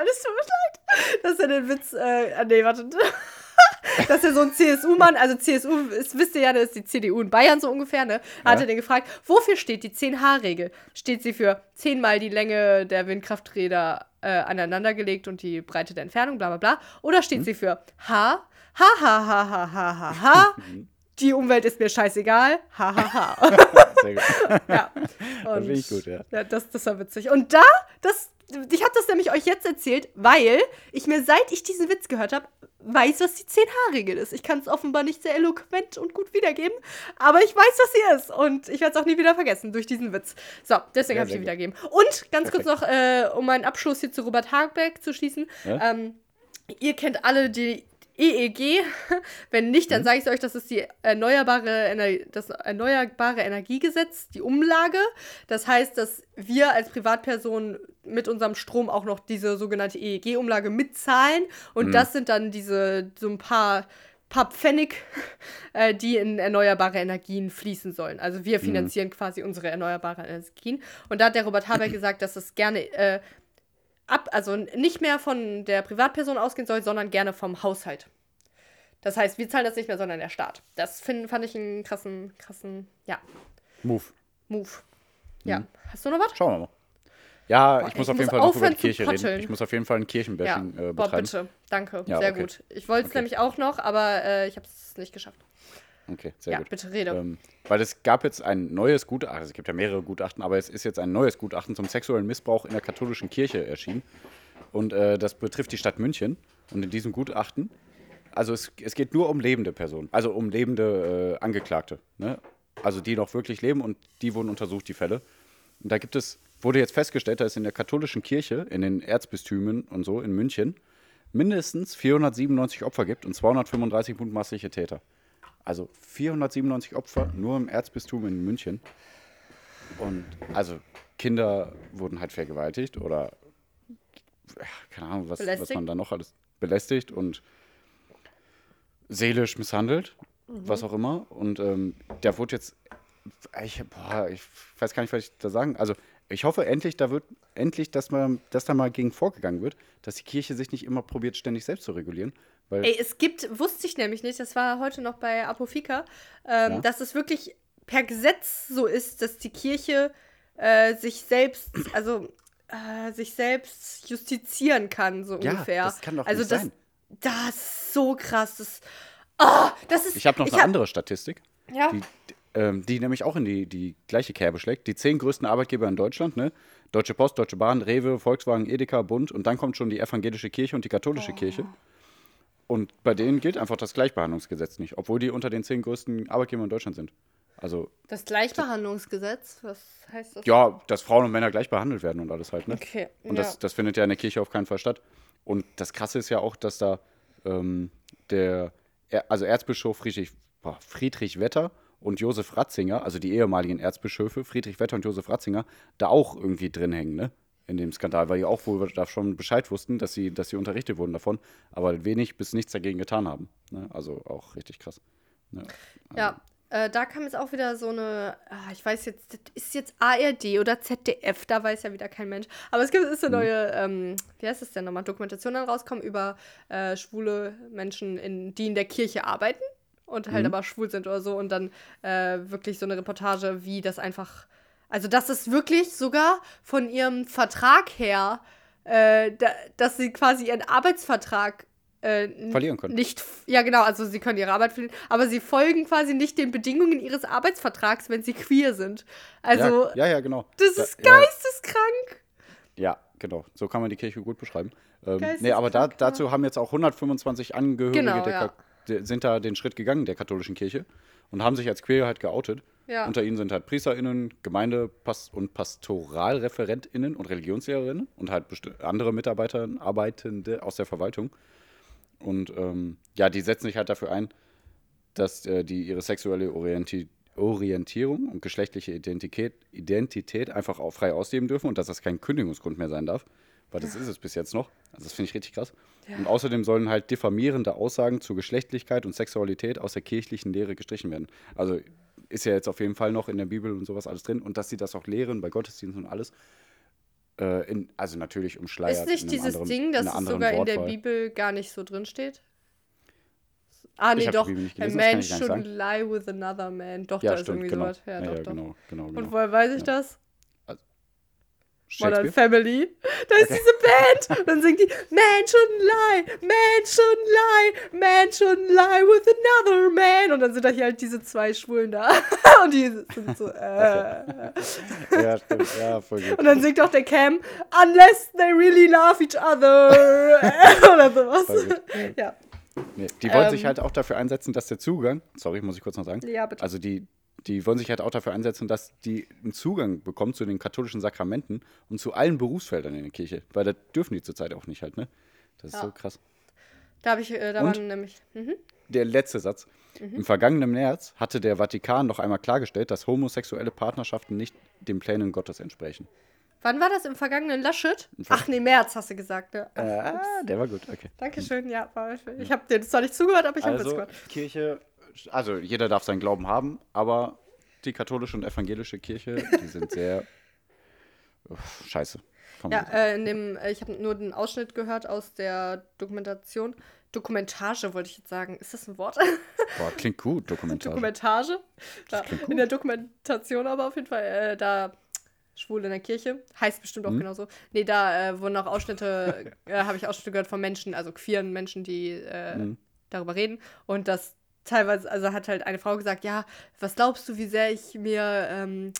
dass er den Witz, äh, ah, nee, warte. dass er so ein CSU-Mann, also CSU, ist, wisst ihr ja, das ist die CDU in Bayern so ungefähr, ne? Hat ja. den gefragt, wofür steht die 10-H-Regel? Steht sie für zehnmal die Länge der Windkrafträder äh, aneinandergelegt und die Breite der Entfernung, bla bla bla? Oder steht hm. sie für H, ha, ha, ha, ha, ha, ha, ha, die Umwelt ist mir scheißegal, ha, ha, ha. Sehr gut. ja. Und das finde ich gut, ja. ja das, das war witzig. Und da, das, ich habe das nämlich euch jetzt erzählt, weil ich mir, seit ich diesen Witz gehört habe, weiß, was die 10H-Regel ist. Ich kann es offenbar nicht sehr eloquent und gut wiedergeben, aber ich weiß, was sie ist. Und ich werde es auch nie wieder vergessen durch diesen Witz. So, deswegen Ja, habe ich sie wiedergeben. Und ganz kurz Perfekt. noch, äh, um meinen Abschluss hier zu Robert Habeck zu schließen. Ja? Ähm, ihr kennt alle die EEG. Wenn nicht, Mhm. dann sage ich euch, das ist die erneuerbare Ener das Erneuerbare Energiegesetz, die Umlage. Das heißt, dass wir als Privatperson mit unserem Strom auch noch diese sogenannte EEG-Umlage mitzahlen. Und Mhm. das sind dann diese so ein paar paar Pfennig, äh, die in erneuerbare Energien fließen sollen. Also wir finanzieren quasi unsere erneuerbaren Energien. Und da hat der Robert Habeck gesagt, dass es gerne äh, ab, also nicht mehr von der Privatperson ausgehen soll, sondern gerne vom Haushalt. Das heißt, wir zahlen das nicht mehr, sondern der Staat. Das find, fand ich einen krassen, krassen, ja, Move. Move. Ja. Hast du noch was? Schauen wir mal. Ja, Boah, ich muss ich auf jeden muss Fall noch über die Kirche reden. Ich muss auf jeden Fall ein Kirchenbashing Ja, äh, boah, betreiben. bitte. Danke. Ja, Sehr okay. gut. Ich wollte es Okay. nämlich auch noch, aber äh, ich habe es nicht geschafft. Okay, sehr ja, gut. bitte rede. Ähm, weil es gab jetzt ein neues Gutachten, also es gibt ja mehrere Gutachten, aber es ist jetzt ein neues Gutachten zum sexuellen Missbrauch in der katholischen Kirche erschienen. Und äh, das betrifft die Stadt München. Und in diesem Gutachten, also es, es geht nur um lebende Personen, also um lebende äh, Angeklagte. Ne? Also die noch wirklich leben und die wurden untersucht, die Fälle. Und da gibt es, wurde jetzt festgestellt, dass es in der katholischen Kirche, in den Erzbistümen und so in München, mindestens 497 Opfer gibt und 235 mutmaßliche Täter. Also 497 Opfer nur im Erzbistum in München. Und also Kinder wurden halt vergewaltigt oder keine Ahnung, was, was man da noch alles belästigt und seelisch misshandelt, Mhm. was auch immer. Und ähm, der wurde jetzt, ich, boah, ich weiß gar nicht, was ich da sagen. Also ich hoffe endlich, da wird endlich, dass man, dass da mal gegen vorgegangen wird, dass die Kirche sich nicht immer probiert, ständig selbst zu regulieren. Weil Ey, es gibt, wusste ich nämlich nicht, das war heute noch bei Apofika, ähm, Ja. dass es wirklich per Gesetz so ist, dass die Kirche äh, sich selbst, also äh, sich selbst justizieren kann, so Ja, ungefähr. das kann doch also nicht das, sein. Das ist so krass. Das, oh, das ist. ich habe noch eine hab- andere Statistik. Ja. die, ähm, die nämlich auch in die, die gleiche Kerbe schlägt. Die zehn größten Arbeitgeber in Deutschland, ne? Deutsche Post, Deutsche Bahn, Rewe, Volkswagen, Edeka, Bund und dann kommt schon die evangelische Kirche und die katholische Kirche. Und bei denen gilt einfach das Gleichbehandlungsgesetz nicht, obwohl die unter den zehn größten Arbeitgebern in Deutschland sind. Also, Das Gleichbehandlungsgesetz, was heißt das? ja, dass Frauen und Männer gleich behandelt werden und alles halt, ne? Okay. Und ja. das, das findet ja in der Kirche auf keinen Fall statt. Und das Krasse ist ja auch, dass da ähm, der, Er- also Erzbischof Friedrich, boah, Friedrich Wetter und Josef Ratzinger, also die ehemaligen Erzbischöfe, Friedrich Wetter und Josef Ratzinger, da auch irgendwie drin hängen, ne? In dem Skandal, weil die auch wohl da schon Bescheid wussten, dass sie, dass sie unterrichtet wurden davon, aber wenig bis nichts dagegen getan haben. Ne? Also auch richtig krass. Ne? Ja, äh, da kam jetzt auch wieder so eine, ah, ich weiß jetzt, das ist jetzt ARD oder ZDF, da weiß ja wieder kein Mensch. Aber es gibt ist eine neue, ähm, wie heißt das denn nochmal, Dokumentation dann rauskommen über äh, schwule Menschen, in, die in der Kirche arbeiten und halt aber schwul sind oder so. Und dann äh, wirklich so eine Reportage, wie das einfach, also das ist wirklich sogar von ihrem Vertrag her, äh, da, dass sie quasi ihren Arbeitsvertrag äh, Verlieren können. Nicht, ja genau, also sie können ihre Arbeit verlieren, aber sie folgen quasi nicht den Bedingungen ihres Arbeitsvertrags, wenn sie queer sind. Also, ja, ja, ja, genau. das Da- ist ja, geisteskrank. Ja, genau. So kann man die Kirche gut beschreiben. Ähm, nee, aber da, ja. dazu haben jetzt auch 125 Angehörige Genau, der, ja. Sind da den Schritt gegangen, der katholischen Kirche, und haben sich als queer halt geoutet. Ja. Unter ihnen sind halt PriesterInnen, Gemeindepass- und PastoralreferentInnen und Religionslehrerinnen und halt andere Mitarbeiter, Arbeitende aus der Verwaltung. Und ähm, ja, die setzen sich halt dafür ein, dass äh, die ihre sexuelle Orienti Orientierung und geschlechtliche Identität, Identität einfach auch frei ausleben dürfen und dass das kein Kündigungsgrund mehr sein darf. Weil das ist es bis jetzt noch. Also das finde ich richtig krass. Und außerdem sollen halt diffamierende Aussagen zu Geschlechtlichkeit und Sexualität aus der kirchlichen Lehre gestrichen werden. Also ist ja jetzt auf jeden Fall noch in der Bibel und sowas alles drin. Und dass sie das auch lehren bei Gottesdiensten und alles. Äh, in, also natürlich umschleiert. Ist nicht dieses anderen- Ding, dass es sogar in der Wortwahl. Bibel gar nicht so drin steht? Ah, nee, doch. A man shouldn't lie with another man. Doch, Ja, da ist stimmt, irgendwie genau. sowas. Ja, Ja, doch, ja, doch. genau, genau, Und genau. woher weiß ich das? Modern? Family. Da ist diese Band. Und dann singt die Man shouldn't lie, man shouldn't lie, man shouldn't lie with another man. Und dann sind da hier halt diese zwei Schwulen da. Und die sind so, äh. Ja, stimmt. Ja, voll gut. Und dann singt auch der Cam, unless they really love each other. Oder sowas. Ja. Nee, die wollen Ähm. sich halt auch dafür einsetzen, dass der Zugang, sorry, muss ich kurz noch sagen. Ja, bitte. Also die, die wollen sich halt auch dafür einsetzen, dass die einen Zugang bekommen zu den katholischen Sakramenten und zu allen Berufsfeldern in der Kirche. Weil da dürfen die zurzeit auch nicht halt, ne? Das ist Ja. so krass. Da habe ich, äh, da Und? waren nämlich. Mhm. Der letzte Satz. Mhm. Im vergangenen März hatte der Vatikan noch einmal klargestellt, dass homosexuelle Partnerschaften nicht den Plänen Gottes entsprechen. Wann war das? Im vergangenen Laschet? Ach nee, März hast du gesagt, ne? Ach, Ah, der war gut, okay. Dankeschön, ja. War, ich habe dir zwar nicht zugehört, aber ich habe Also, es gehört. Kirche, also jeder darf seinen Glauben haben, aber die katholische und evangelische Kirche, die sind sehr uff, scheiße. Ja, äh, in dem, äh, ich habe nur den Ausschnitt gehört aus der Dokumentation. Dokumentage wollte ich jetzt sagen. Ist das ein Wort? Boah, klingt gut, Dokumentar. Dokumentage. Da, klingt in der Dokumentation aber auf jeden Fall, äh, da Schwul in der Kirche. Heißt bestimmt auch Mhm. genauso. Nee, da äh, wurden auch Ausschnitte, äh, habe ich Ausschnitte gehört von Menschen, also queeren Menschen, die äh, Mhm. darüber reden. Und das teilweise, also hat halt eine Frau gesagt, ja, was glaubst du, wie sehr ich mir, ähm,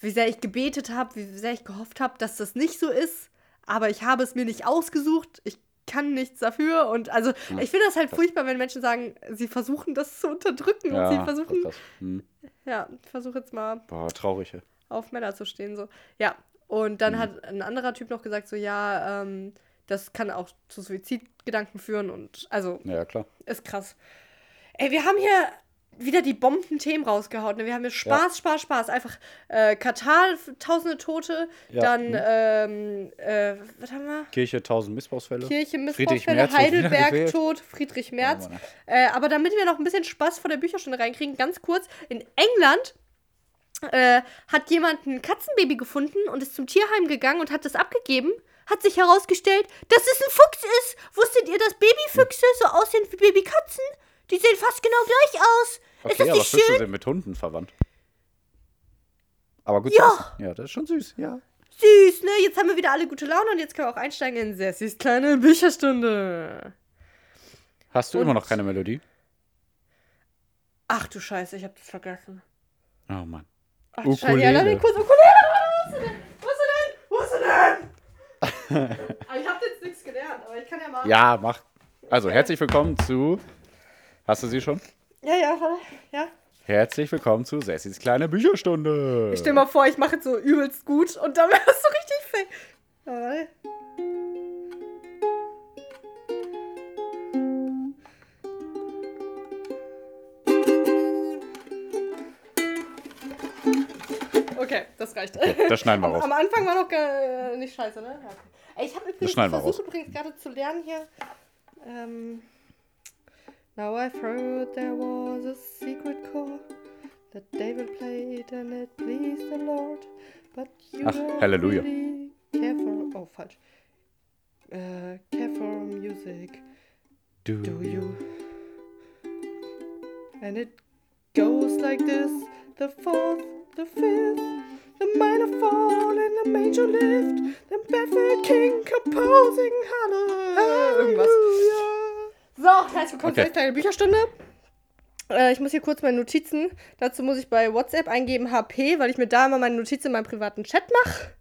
wie sehr ich gebetet habe, wie sehr ich gehofft habe, dass das nicht so ist. Aber ich habe es mir nicht ausgesucht. Ich kann nichts dafür. Und also, Ja, ich finde das halt furchtbar, wenn Menschen sagen, sie versuchen das zu unterdrücken. und sie versuchen, krass. Hm. ja, ich versuche jetzt mal Boah, traurig. ey. auf Männer zu stehen. So. Ja, und dann Mhm. hat ein anderer Typ noch gesagt, so, ja, ähm, das kann auch zu Suizidgedanken führen und also Ja, klar. ist krass. Ey, wir haben hier wieder die Bombenthemen rausgehauen. Ne? Wir haben hier Spaß, Spaß, Spaß. Einfach äh, Katar, tausende Tote. Ja, Dann, mhm. ähm, äh, was haben wir? Kirche, tausend Missbrauchsfälle. Kirche, Friedrich Missbrauchsfälle, Merz wird Heidelberg wiedergewählt. tot, Friedrich Merz. Mann. Äh, aber damit wir noch ein bisschen Spaß vor der Bücherstunde reinkriegen, ganz kurz, in England äh, hat jemand ein Katzenbaby gefunden und ist zum Tierheim gegangen und hat das abgegeben. Hat sich herausgestellt, dass es ein Fuchs ist. Wusstet ihr, dass Babyfüchse so aussehen wie Babykatzen? Die sehen fast genau gleich aus. ist Okay, das aber nicht Füchse schön? sind mit Hunden verwandt. Aber gut Ja. Ja, das ist schon süß, ja. Süß, ne? Jetzt haben wir wieder alle gute Laune und jetzt können wir auch einsteigen in Sessis kleine Bücherstunde. Hast du Und- immer noch keine Melodie? Ach du Scheiße, ich hab das vergessen. Oh Mann. Ach du Scheiße, ja, lass mich Ukulele. kurz Ukulele. Wo ist denn? Wo ist denn? Wo ist denn? Aber ich hab jetzt nichts gelernt, aber ich kann ja mal. Ja, mach. Also, herzlich willkommen zu. Hast du sie schon? Ja, ja, ja. Herzlich willkommen zu Sessis kleine Bücherstunde. Ich stell mal vor, ich mache jetzt so übelst gut und dann wär's so richtig fake. Warte. Okay, das reicht. Das schneiden wir Am, raus. am Anfang war noch äh, nicht scheiße, ne? Ja, okay. Ich habe übrigens versucht übrigens gerade zu lernen hier. Ähm, Now I've heard there was a secret chord that David played and it pleased the Lord. But you Ach, don't Halleluja. really care for... Oh, falsch. Uh, äh, care for music, Do, do you? And it goes like this. The fourth, the fifth, the minor fall and the major lift. The baffled king composing ah, Hallelujah. Irgendwas. So, herzlich willkommen Okay. zur kleinen Bücherstunde. Äh, ich muss hier kurz meine Notizen. Dazu muss ich bei WhatsApp eingeben HP, weil ich mir da immer meine Notizen in meinem privaten Chat mache.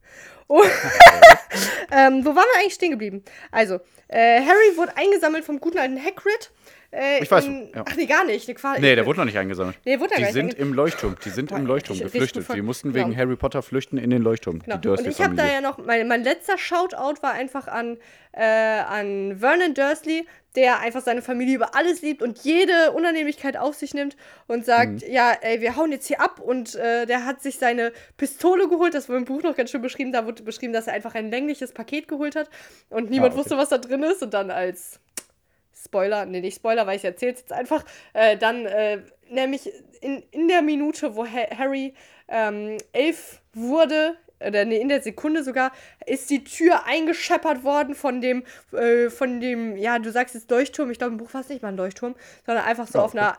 Oh. ähm, wo waren wir eigentlich stehen geblieben? Also, äh, Harry wurde eingesammelt vom guten alten Hagrid. Äh, Ich weiß, in, ja. Ach nee, gar nicht. Der Qual- Nee, der wurde noch nicht eingesammelt. Nee, wurde die sind im Leuchtturm. Die sind im Boah, Leuchtturm richtig- richtig geflüchtet. Die mussten genau. wegen Harry Potter flüchten in den Leuchtturm. Genau. Die Und ich habe da ja noch, mein, mein letzter Shoutout war einfach an, äh, an Vernon Dursley, der einfach seine Familie über alles liebt und jede Unannehmlichkeit auf sich nimmt und sagt, Mhm. ja, ey, wir hauen jetzt hier ab und äh, der hat sich seine Pistole geholt, das wurde im Buch noch ganz schön beschrieben, da wurde beschrieben, dass er einfach ein längliches Paket geholt hat und niemand Ah, okay. wusste, was da drin ist und dann als Spoiler, nee, nicht Spoiler, weil ich erzähle es jetzt einfach, äh, dann äh, nämlich in, in der Minute, wo ha Harry ähm, elf wurde, oder nee, in der Sekunde sogar, ist die Tür eingescheppert worden von dem, äh, von dem, ja, du sagst jetzt Leuchtturm, ich glaube im Buch war es nicht mal ein Leuchtturm, sondern einfach so Ja, auf, einer,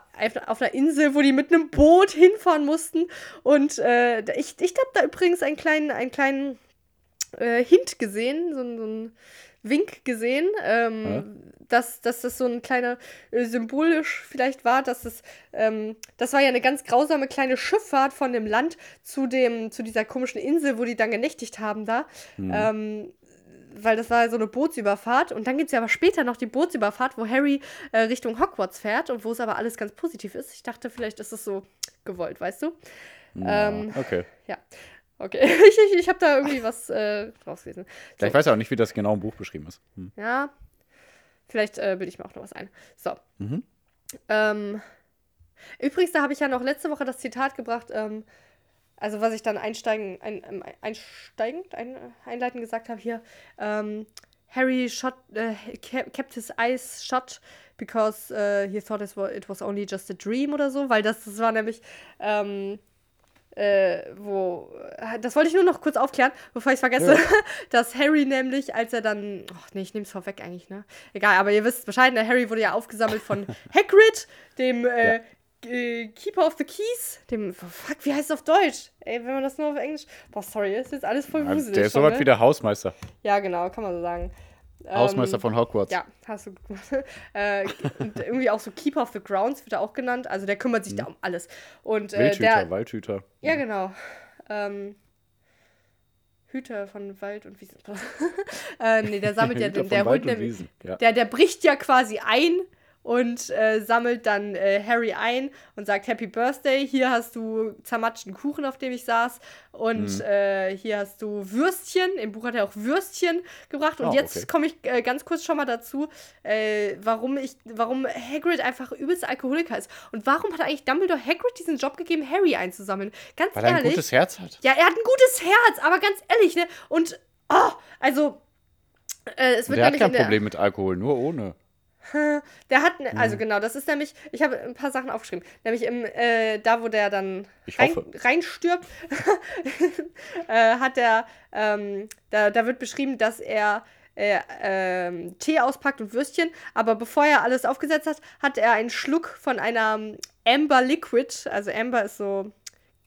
auf, einer Insel, wo die mit einem Boot hinfahren mussten. Und äh, ich, ich habe da übrigens einen kleinen, einen kleinen äh, Hint gesehen, so, ein- so einen Wink gesehen, ähm, dass, dass das so ein kleiner äh, symbolisch vielleicht war, dass es, ähm, das war ja eine ganz grausame kleine Schifffahrt von dem Land zu dem, zu dieser komischen Insel, wo die dann genächtigt haben da. Ähm, weil das war so eine Bootsüberfahrt. Und dann gibt es ja aber später noch die Bootsüberfahrt, wo Harry äh, Richtung Hogwarts fährt und wo es aber alles ganz positiv ist. Ich dachte, vielleicht ist es so gewollt, weißt du? Ja, ähm, okay. Ja. Okay. Ich, ich, ich habe da irgendwie was äh, rausgelesen. Ja, ich weiß ja auch nicht, wie das genau im Buch beschrieben ist. Hm. Ja. Vielleicht äh, bilde ich mir auch noch was ein. So. Mhm. Ähm, übrigens, da habe ich ja noch letzte Woche das Zitat gebracht, ähm, also was ich dann einsteigen, ein, ähm, einsteigend, ein, einleitend gesagt habe hier, ähm, Harry shot, äh, ke- kept his eyes shut because äh, he thought it was, it was only just a dream oder so, weil das, das war nämlich, ähm, äh, wo, äh, das wollte ich nur noch kurz aufklären, bevor ich es vergesse, dass Harry nämlich, als er dann, ach nee, ich nehme es vorweg eigentlich, ne? Egal, aber ihr wisst Bescheid, ne? Harry wurde ja aufgesammelt von Hagrid, dem äh, äh, Keeper of the Keys, dem, fuck, wie heißt es auf Deutsch? Ey, wenn man das nur auf Englisch, boah, sorry, ist jetzt alles voll wuselig. der ist sowas ne? wie der Hausmeister. Ja, genau, kann man so sagen. Hausmeister Ähm, von Hogwarts. Ja, hast du äh, und irgendwie auch so Keeper of the Grounds wird er auch genannt. Also der kümmert sich da um alles. Und äh, Wildhüter, der. Waldhüter. Ja, genau. Ähm, Hüter von Wald und Wiesen. äh, nee, der sammelt ja Der. Ja. der, der bricht ja quasi ein und äh, sammelt dann äh, Harry ein und sagt Happy Birthday, hier hast du zermatschten Kuchen, auf dem ich saß und Mhm. äh, hier hast du Würstchen, im Buch hat er auch Würstchen gebracht und Oh, jetzt okay. komme ich äh, ganz kurz schon mal dazu, äh, warum ich, warum Hagrid einfach übelst Alkoholiker ist und warum hat eigentlich Dumbledore Hagrid diesen Job gegeben, Harry einzusammeln? Ganz Weil er ein ehrlich. gutes Herz hat. Ja, er hat ein gutes Herz, aber ganz ehrlich, ne? Und, oh, also, äh, es wird Der hat kein in der, Problem mit Alkohol, nur ohne. Der hat, ne- Mhm. also genau, das ist nämlich, ich habe ein paar Sachen aufgeschrieben, nämlich im, äh, da wo der dann rein, reinstirbt, äh, hat er, ähm, da, da wird beschrieben, dass er äh, ähm, Tee auspackt und Würstchen, aber bevor er alles aufgesetzt hat, hat er einen Schluck von einer Amber Liquid, also Amber ist so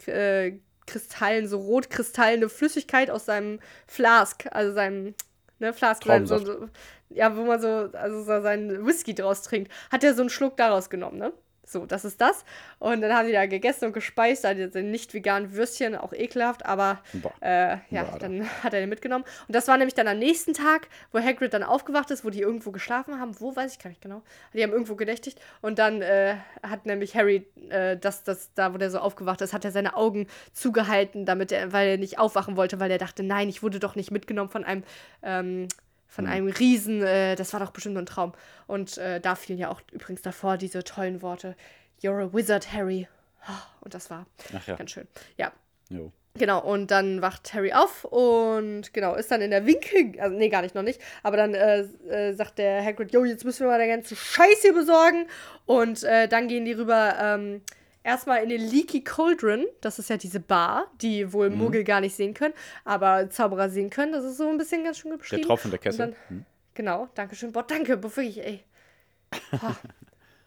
äh, Kristallen, so rotkristallene Flüssigkeit aus seinem Flask, also seinem ne, Flask, so, ja, wo man so, also so seinen Whisky draus trinkt, hat er so einen Schluck daraus genommen, ne? So, das ist das. Und dann haben die da gegessen und gespeist, da sind nicht veganen Würstchen, auch ekelhaft, aber äh, ja, Boah, dann hat er den mitgenommen. Und das war nämlich dann am nächsten Tag, wo Hagrid dann aufgewacht ist, wo die irgendwo geschlafen haben. Wo, weiß ich gar nicht genau. Die haben irgendwo gedächtigt. Und dann äh, hat nämlich Harry, äh, das, das, da wo der so aufgewacht ist, hat er seine Augen zugehalten, damit er, weil er nicht aufwachen wollte, weil er dachte, nein, ich wurde doch nicht mitgenommen von einem, ähm, von einem Riesen. Äh, das war doch bestimmt nur ein Traum. Und äh, da fielen ja auch übrigens davor diese tollen Worte. You're a wizard, Harry. Und das war ja. ganz schön. Ja, Jo. Genau, und dann wacht Harry auf und genau, ist dann in der Winkel, also nee, gar nicht, noch nicht, aber dann äh, äh, sagt der Hagrid, jo, jetzt müssen wir mal den ganzen Scheiß hier besorgen und äh, dann gehen die rüber ähm, erstmal in den Leaky Cauldron, das ist ja diese Bar, die wohl Mhm. Muggel gar nicht sehen können, aber Zauberer sehen können, das ist so ein bisschen ganz schön Der beschrieben. Tropfen der Kessel. Dann, Genau, danke schön, boah, danke, boah, wirklich, ey.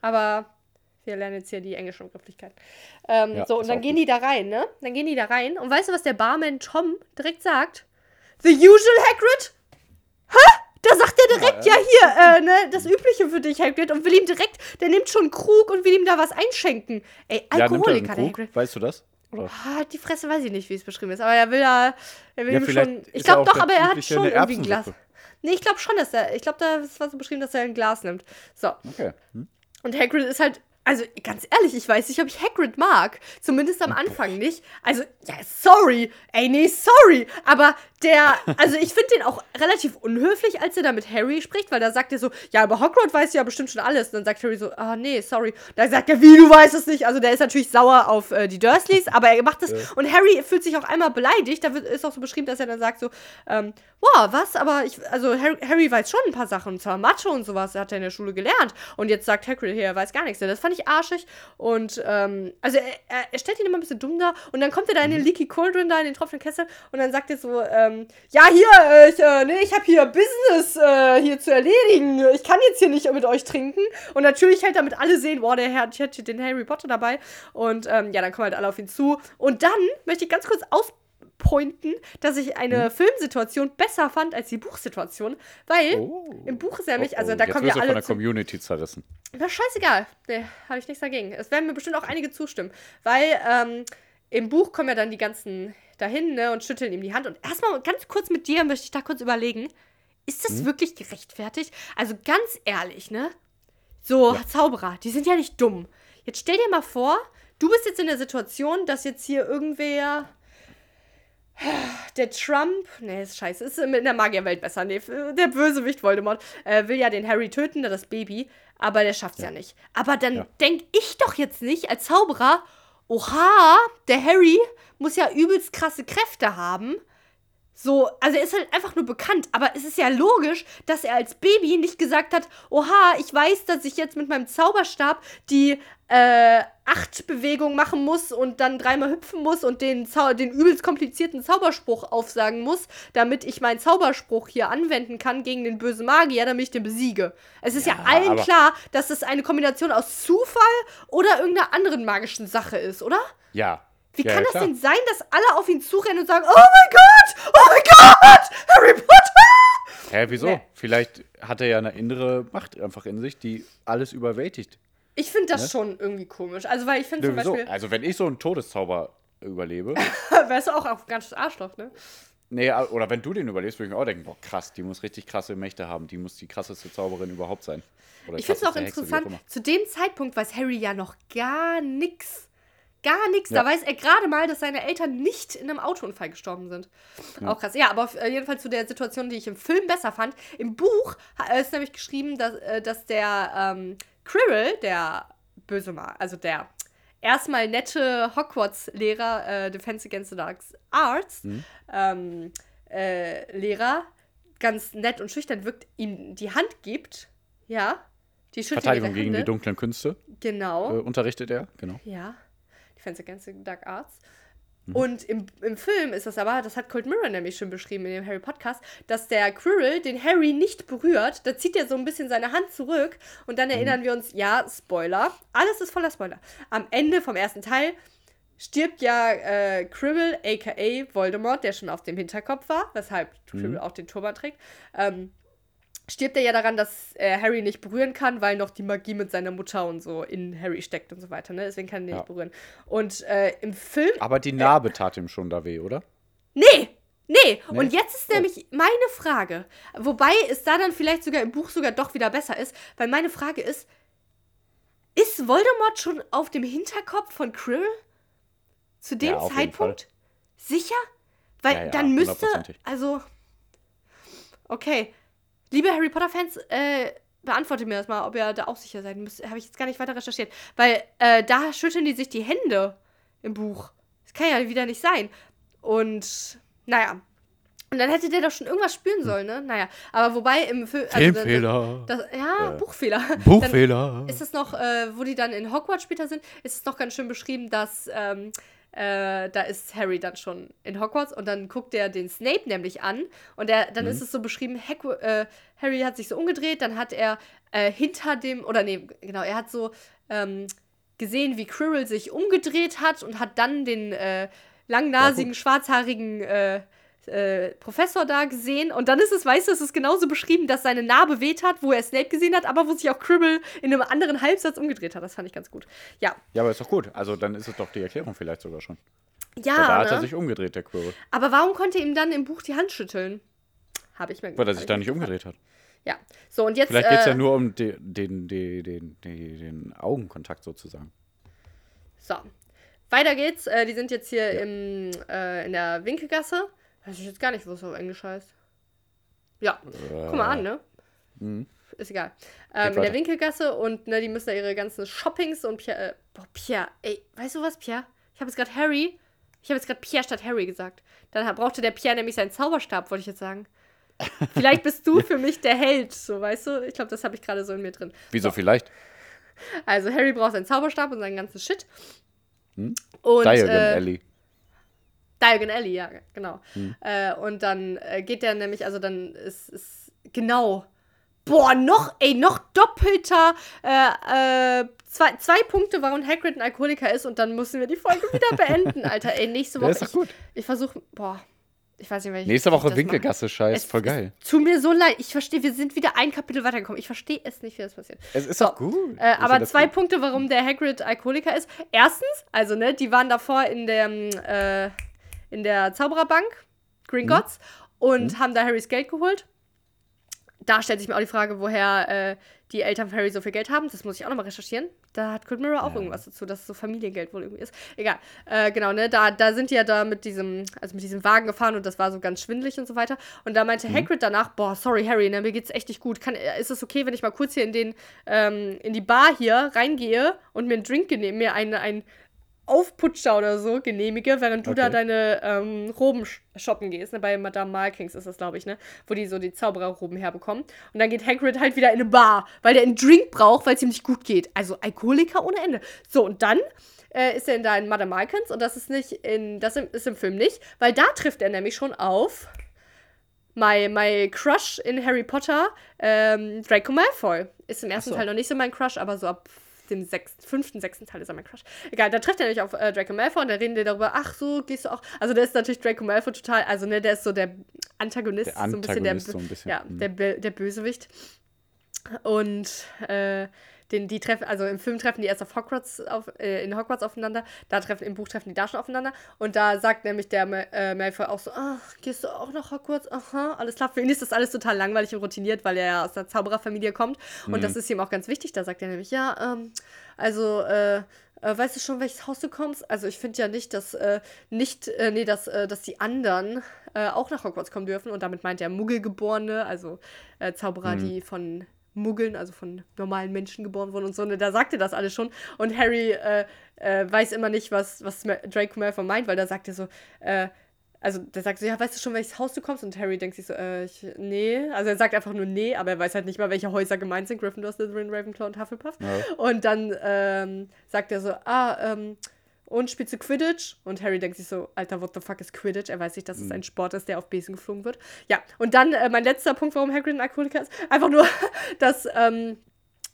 Aber wir lernen jetzt hier die englische Begrifflichkeit. Ähm, Ja, so, und dann gehen gut. die da rein, ne? Dann gehen die da rein. Und weißt du, was der Barman Tom direkt sagt? The usual Hagrid? Hä? Da sagt er direkt, ja, hier, äh, ne, das Übliche für dich, Hagrid. Und will ihm direkt, der nimmt schon einen Krug und will ihm da was einschenken. Ey, Ja, nimmt er Alkoholiker, Krug? Hagrid. Weißt du das? Oder? Halt die Fresse weiß ich nicht, wie es beschrieben ist. Aber er will da, er will Ja, ihm schon. Ich ist glaube doch, aber er hat schon irgendwie ein Glas. Nee, ich glaube schon, dass er. Ich glaube, das war so beschrieben, dass er ein Glas nimmt. So. Okay. Hm? Und Hagrid ist halt. Also, ganz ehrlich, ich weiß nicht, ob ich Hagrid mag. Zumindest am Anfang nicht. Also, ja, sorry. Ey, nee, sorry. Aber der, also ich finde den auch relativ unhöflich, als er da mit Harry spricht, weil da sagt er so, ja, aber Hogwarts weiß ja bestimmt schon alles. Und dann sagt Harry so, ah, nee, sorry. Da sagt er, wie, du weißt es nicht. Also, der ist natürlich sauer auf äh, die Dursleys, aber er macht das. Und Harry fühlt sich auch einmal beleidigt. Da wird, ist auch so beschrieben, dass er dann sagt so, ähm, wow, was? Aber ich, also Harry, Harry weiß schon ein paar Sachen. Und zwar Mathe und sowas, hat er in der Schule gelernt. Und jetzt sagt Hagrid hier, er weiß gar nichts. Das fand ich arschig. Und, ähm, also er, er, er stellt ihn immer ein bisschen dumm da. Und dann kommt er da in den Leaky Cauldron, da in den tropfenden Kessel. Und dann sagt er so, ähm, ja, hier, äh, ich, äh, nee, ich habe hier Business äh, hier zu erledigen. Ich kann jetzt hier nicht mit euch trinken. Und natürlich halt, damit alle sehen, boah, der Herr hat hier den Harry Potter dabei. Und ähm, ja, dann kommen halt alle auf ihn zu. Und dann möchte ich ganz kurz auspointen, dass ich eine Filmsituation besser fand als die Buchsituation. Weil Oh. im Buch ist nämlich, Oh, also oh, da jetzt kommen ja du von alle der zu, Community zerrissen. na, scheißegal. Nee, habe ich nichts dagegen. Es werden mir bestimmt auch einige zustimmen. Weil ähm, im Buch kommen ja dann die ganzen dahin ne, und schütteln ihm die Hand. Und erstmal ganz kurz mit dir möchte ich da kurz überlegen. Ist Hm? das wirklich gerechtfertigt? Also ganz ehrlich, ne? So, Ja. Zauberer, die sind ja nicht dumm. Jetzt stell dir mal vor, du bist jetzt in der Situation, dass jetzt hier irgendwer. Der Trump, nee, ist scheiße, ist in der Magierwelt besser. Nee, der Bösewicht Voldemort äh, will ja den Harry töten, das Baby, aber der schafft's ja, nicht. Aber dann Ja. denk ich doch jetzt nicht als Zauberer, oha, der Harry muss ja übelst krasse Kräfte haben. So, also er ist halt einfach nur bekannt, aber es ist ja logisch, dass er als Baby nicht gesagt hat, oha, ich weiß, dass ich jetzt mit meinem Zauberstab die äh, acht Bewegungen machen muss und dann dreimal hüpfen muss und den, Zau den übelst komplizierten Zauberspruch aufsagen muss, damit ich meinen Zauberspruch hier anwenden kann gegen den bösen Magier, damit ich den besiege. Es ist ja, Ja, allen klar, dass es eine Kombination aus Zufall oder irgendeiner anderen magischen Sache ist, oder? Ja. Wie ja, kann ja, das klar. denn sein, dass alle auf ihn zurennen und sagen, oh mein Gott, oh mein Gott, Harry Potter? Hä, wieso? Nee. Vielleicht hat er ja eine innere Macht einfach in sich, die alles überwältigt. Ich finde das Ne? schon irgendwie komisch. Also, weil ich finde zum? Beispiel, Also, wenn ich so einen Todeszauber überlebe, wärst du auch ein ganzes Arschloch, ne? nee, oder wenn du den überlebst, würde ich mir auch denken, boah, krass, die muss richtig krasse Mächte haben, die muss die krasseste Zauberin überhaupt sein. Oder Ich finde es auch interessant, zu dem Zeitpunkt weiß Harry ja noch gar nichts. Gar nichts. Ja. Da weiß er gerade mal, dass seine Eltern nicht in einem Autounfall gestorben sind. Auch krass. Ja, aber auf äh, jeden Fall zu der Situation, die ich im Film besser fand. Im Buch ha- ist nämlich geschrieben, dass, äh, dass der ähm, Quirrell, der böse Mal, also der erstmal nette Hogwarts-Lehrer, äh, Defense Against the Dark Arts, Mhm. ähm, äh, Lehrer, ganz nett und schüchtern wirkt, ihm die Hand gibt. Ja. Die Verteidigung gegen die dunklen Künste Genau. äh, unterrichtet er, genau. Ja. Defense Against the Dark Arts. Mhm. Und im, im Film ist das aber, das hat Cold Mirror nämlich schon beschrieben in dem Harry Podcast, dass der Quirrell den Harry nicht berührt. Da zieht er so ein bisschen seine Hand zurück und Mhm. dann erinnern wir uns, ja, Spoiler, alles ist voller Spoiler. Am Ende vom ersten Teil stirbt ja äh, Quirrell, aka Voldemort, der schon auf dem Hinterkopf war, weshalb Quirrell auch den Turban trägt. Ähm, stirbt er ja daran, dass äh, Harry nicht berühren kann, weil noch die Magie mit seiner Mutter und so in Harry steckt und so weiter. Ne? Deswegen kann er Ja. nicht berühren. Und äh, im Film. Aber die Narbe tat ihm schon da weh, oder? Nee! Nee, Nee? und jetzt ist Oh. nämlich meine Frage, wobei es da dann vielleicht sogar im Buch sogar doch wieder besser ist, weil meine Frage ist, ist Voldemort schon auf dem Hinterkopf von Quirrell? Zu dem Ja, Zeitpunkt? Sicher? Weil Ja, dann müsste, hundertprozentig. also, okay. Liebe Harry Potter-Fans, äh, beantwortet mir das mal, ob ihr da auch sicher seid müsst. Habe ich jetzt gar nicht weiter recherchiert. Weil äh, da schütteln die sich die Hände im Buch. Das kann ja wieder nicht sein. Und, naja. Und dann hätte der doch schon irgendwas spüren sollen, ne? Naja. Aber wobei im Film. Filmfehler. Das, ja, Äh, Buchfehler. Buchfehler. Dann ist es noch, äh, wo die dann in Hogwarts später sind, ist es noch ganz schön beschrieben, dass ähm, äh, da ist Harry dann schon in Hogwarts und dann guckt er den Snape nämlich an und der, dann ist es so beschrieben, Hack, äh, Harry hat sich so umgedreht, dann hat er äh, hinter dem, oder nee, genau, er hat so ähm, gesehen, wie Quirrell sich umgedreht hat und hat dann den äh, langnasigen, schwarzhaarigen äh, äh, Professor da gesehen und dann ist es, weißt du, es ist genauso beschrieben, dass seine Narbe weht hat, wo er Snape gesehen hat, aber wo sich auch Quirrell in einem anderen Halbsatz umgedreht hat. Das fand ich ganz gut. Ja. ja, aber ist doch gut. Also dann ist es doch die Erklärung vielleicht sogar schon. Ja, Weil da hat er ne? sich umgedreht, der Quirrell. aber warum konnte ihm dann im Buch die Hand schütteln? Habe ich mir Weil er sich ich da nicht umgedreht hat. Ja. So, und jetzt. Vielleicht geht es äh, ja nur um den, den, den, den, Augenkontakt sozusagen. So. Weiter geht's. Äh, die sind jetzt hier im, äh, in der Winkelgasse. Weiß ich jetzt gar nicht, wo es auf Englisch heißt. Ja. Guck mal an, ne? Ist egal. Ähm, in der. Winkelgasse und ne, die müssen da ihre ganzen Shoppings und Pierre. Äh, boah, Pierre, ey, weißt du was, Pierre? Ich habe jetzt gerade Harry. Ich habe jetzt gerade Pierre statt Harry gesagt. Dann brauchte der Pierre nämlich seinen Zauberstab, wollte ich jetzt sagen. Vielleicht bist du für mich der Held, so weißt du? Ich glaube, das habe ich gerade so in mir drin. Wieso vielleicht? Also Harry braucht seinen Zauberstab und seinen ganzen Shit. Hm? Und, Diagon äh, Alley. Diagon Alley, ja, genau. Hm. Äh, und dann äh, geht der nämlich, also dann ist, ist genau. Boah, noch, ey, noch doppelter, äh, äh, zwei, zwei Punkte, warum Hagrid ein Alkoholiker ist und dann müssen wir die Folge wieder beenden, Alter. Ey, nächste Woche. ist doch ich gut. ich versuche, boah, ich weiß nicht, welche. Nächste Woche Winkelgasse-Scheiß. Es- Voll geil. Es tut mir so leid. Ich verstehe, wir sind wieder ein Kapitel weitergekommen. Ich verstehe es nicht, wie das passiert. Es ist So, doch gut. Äh, aber zwei. Punkte, warum der Hagrid Alkoholiker ist. Erstens, also ne, die waren davor in der äh, in der Zaubererbank Gringotts und haben da Harrys Geld geholt. Da stellt sich mir auch die Frage, woher äh, die Eltern von Harry so viel Geld haben. Das muss ich auch nochmal recherchieren. Da hat Cold Mirror auch Ja. irgendwas dazu, dass es so Familiengeld wohl irgendwie ist. Egal. Äh, genau, ne? Da, da sind die ja da mit diesem, also mit diesem Wagen gefahren und das war so ganz schwindelig und so weiter. Und da meinte Hagrid danach, boah, sorry, Harry, ne, mir geht's echt nicht gut. Kann, äh, ist es okay, wenn ich mal kurz hier in den, ähm, in die Bar hier reingehe und mir einen Drink nehme, mir einen, einen Aufputscher oder so genehmige, während du da Okay. deine ähm, Roben shoppen gehst. Ne? Bei Madame Malkings ist das, glaube ich, ne? Wo die so die Zaubererroben herbekommen. Und dann geht Hagrid halt wieder in eine Bar, weil der einen Drink braucht, weil es ihm nicht gut geht. Also Alkoholiker ohne Ende. So, und dann äh, ist er in da in Madame Malkins und das ist nicht in, das im, ist im Film nicht, weil da trifft er nämlich schon auf my, my Crush in Harry Potter, ähm, Draco Malfoy. Ist im ersten so. Teil noch nicht so mein Crush, aber so ab dem sechsten, fünften, sechsten Teil ist er mein Crush. Egal, da trifft er nämlich auf äh, Draco Malfoy und da reden die darüber, ach so, gehst du auch. Also der ist natürlich Draco Malfoy total, also ne, der ist so der Antagonist, Der so ein bisschen der, Antagonist, so ein bisschen, ja, mhm. der, der Bösewicht. Und äh, den, die treffen, also im Film treffen die erst auf Hogwarts auf, äh, in Hogwarts aufeinander, da treffen, im Buch treffen die da schon aufeinander. Und da sagt nämlich der äh, Malfoy auch so, ach, gehst du auch nach Hogwarts? Aha, alles klar. Für ihn ist das alles total langweilig und routiniert, weil er ja aus der Zaubererfamilie kommt. Und das ist ihm auch ganz wichtig. Da sagt er nämlich, ja, ähm, also, äh, äh, weißt du schon, welches Haus du kommst? Also ich finde ja nicht, dass äh, nicht, äh, nee, dass, äh, dass die anderen äh, auch nach Hogwarts kommen dürfen. Und damit meint er Muggelgeborene, also äh, Zauberer, die von Muggeln, also von normalen Menschen geboren wurden und so. Und da sagt er das alles schon. Und Harry äh, äh, weiß immer nicht, was, was Draco Malfoy meint, weil da sagt er so, äh, also der sagt so, ja, weißt du schon, welches Haus du kommst? Und Harry denkt sich so, äh, ich, nee. Also er sagt einfach nur nee, aber er weiß halt nicht mal, welche Häuser gemeint sind. Gryffindor, Slytherin, Ravenclaw und Hufflepuff. Ja. Und dann ähm, sagt er so, ah, ähm, und spielst du Quidditch? Und Harry denkt sich so, Alter, what the fuck ist Quidditch? Er weiß nicht, dass es ein Sport ist, der auf Besen geflogen wird. Ja, und dann äh, mein letzter Punkt, warum Hagrid ein Alkoholiker ist. Einfach nur, dass ähm,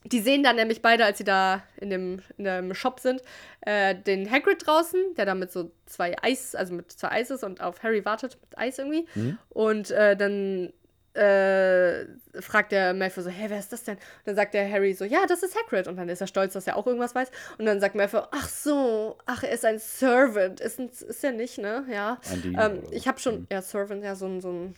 die sehen dann nämlich beide, als sie da in dem, in dem Shop sind, äh, den Hagrid draußen, der da mit so zwei Eis, also mit zwei Eis ist und auf Harry wartet mit Eis irgendwie. Und äh, dann äh, fragt der Malfoy so, hä, wer ist das denn? Und dann sagt der Harry so, ja, das ist Hagrid. Und dann ist er stolz, dass er auch irgendwas weiß. Und dann sagt Malfoy, ach so, ach, er ist ein Servant. Ist, ein, ist er nicht, ne? Ja. Ähm, ich habe schon, ja, Servant, ja, so ein, so ein,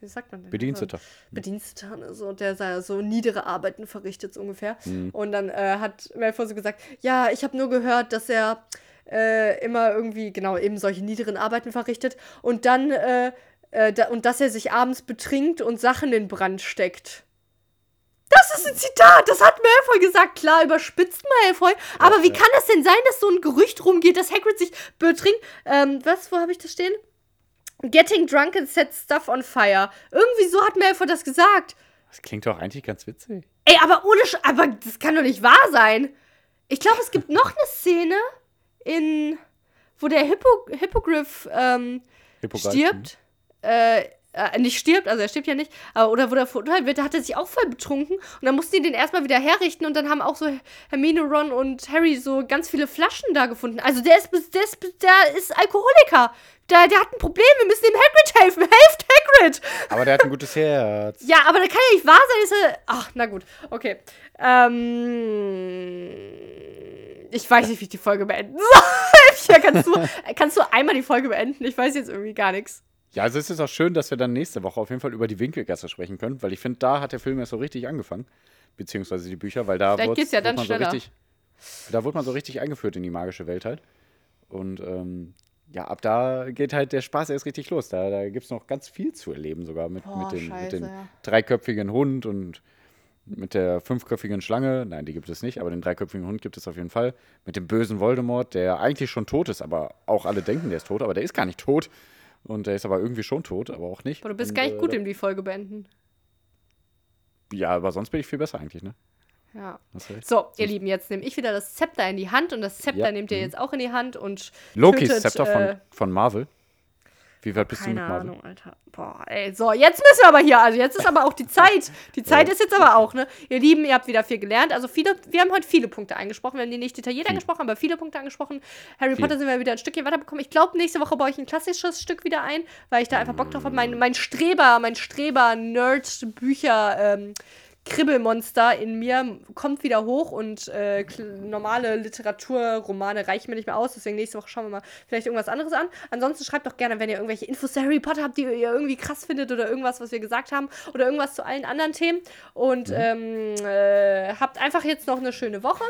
wie sagt man denn? Bediensteter. Bediensteter, ne, so, der sa- so niedere Arbeiten verrichtet, so ungefähr. Mhm. Und dann äh, hat Malfoy so gesagt, ja, ich habe nur gehört, dass er äh, immer irgendwie, genau, eben solche niederen Arbeiten verrichtet und dann, äh, äh, da, und dass er sich abends betrinkt und Sachen in Brand steckt. Das ist ein Zitat, das hat Malfoy gesagt. Klar, überspitzt Malfoy. Aber wie ja. kann das denn sein, dass so ein Gerücht rumgeht, dass Hagrid sich betrinkt? Ähm, was, wo habe ich das stehen? Getting drunk and set stuff on fire. Irgendwie so hat Malfoy das gesagt. Das klingt doch eigentlich ganz witzig. Ey, aber ohne Sch aber das kann doch nicht wahr sein. Ich glaube, es gibt noch eine Szene in wo der Hippo Hippogriff ähm, Hippogreif, stirbt. Äh, äh, nicht stirbt, also er stirbt ja nicht, aber oder wo der verurteilt wird, da hat er sich auch voll betrunken und dann mussten die den erstmal wieder herrichten und dann haben auch so Hermine, Ron und Harry so ganz viele Flaschen da gefunden. Also der ist, der ist, der ist Alkoholiker. Der, der hat ein Problem, wir müssen dem Hagrid helfen. Helft Hagrid! Aber der hat ein gutes Herz. Ja, aber das kann ja nicht wahr sein, dass er. Ach, na gut. Okay. Ähm. Ich weiß nicht, wie ich die Folge beenden soll. ja, kannst, du, kannst du einmal die Folge beenden? Ich weiß jetzt irgendwie gar nichts. Ja, also es ist auch schön, dass wir dann nächste Woche auf jeden Fall über die Winkelgasse sprechen können, weil ich finde, da hat der Film erst so richtig angefangen. Beziehungsweise die Bücher, weil da wurde ja man so schneller. richtig. Da wurde man so richtig eingeführt in die magische Welt halt. Und ähm, ja, ab da geht halt der Spaß erst richtig los. Da, da gibt es noch ganz viel zu erleben, sogar mit, Boah, mit, dem, mit dem ja. dreiköpfigen Hund und mit der fünfköpfigen Schlange. Nein, die gibt es nicht, aber den dreiköpfigen Hund gibt es auf jeden Fall. Mit dem bösen Voldemort, der eigentlich schon tot ist, aber auch alle denken, der ist tot, aber der ist gar nicht tot. Und der ist aber irgendwie schon tot, aber auch nicht. Aber du bist und, gar nicht äh, gut im die Folge beenden. Ja, aber sonst bin ich viel besser eigentlich, ne? Ja. So, ihr Lieben, jetzt nehme ich wieder das Zepter in die Hand und das Zepter Ja, nehmt ihr mhm. jetzt auch in die Hand und. Lokis tötet, Zepter von, äh, von Marvel. Wie weit bist du Keine mit Marvel? Ahnung, Alter. Boah, ey. So, jetzt müssen wir aber hier. Also, jetzt ist aber auch die Zeit. Die Zeit Ja. ist jetzt aber auch, ne? Ihr Lieben, ihr habt wieder viel gelernt. Also, viele, wir haben heute viele Punkte eingesprochen. Wir haben die nicht detailliert Viel. angesprochen, aber viele Punkte angesprochen. Harry Viel. Potter sind wir wieder ein Stückchen weiterbekommen. Ich glaube, nächste Woche baue ich ein klassisches Stück wieder ein, weil ich da einfach Bock drauf habe. Mein, mein Streber, mein Streber-Nerd-Bücher, ähm, Kribbelmonster in mir kommt wieder hoch und äh, normale Literaturromane reichen mir nicht mehr aus. Deswegen nächste Woche schauen wir mal vielleicht irgendwas anderes an. Ansonsten schreibt doch gerne, wenn ihr irgendwelche Infos zu Harry Potter habt, die ihr irgendwie krass findet oder irgendwas, was wir gesagt haben oder irgendwas zu allen anderen Themen. Und ähm, äh, habt einfach jetzt noch eine schöne Woche.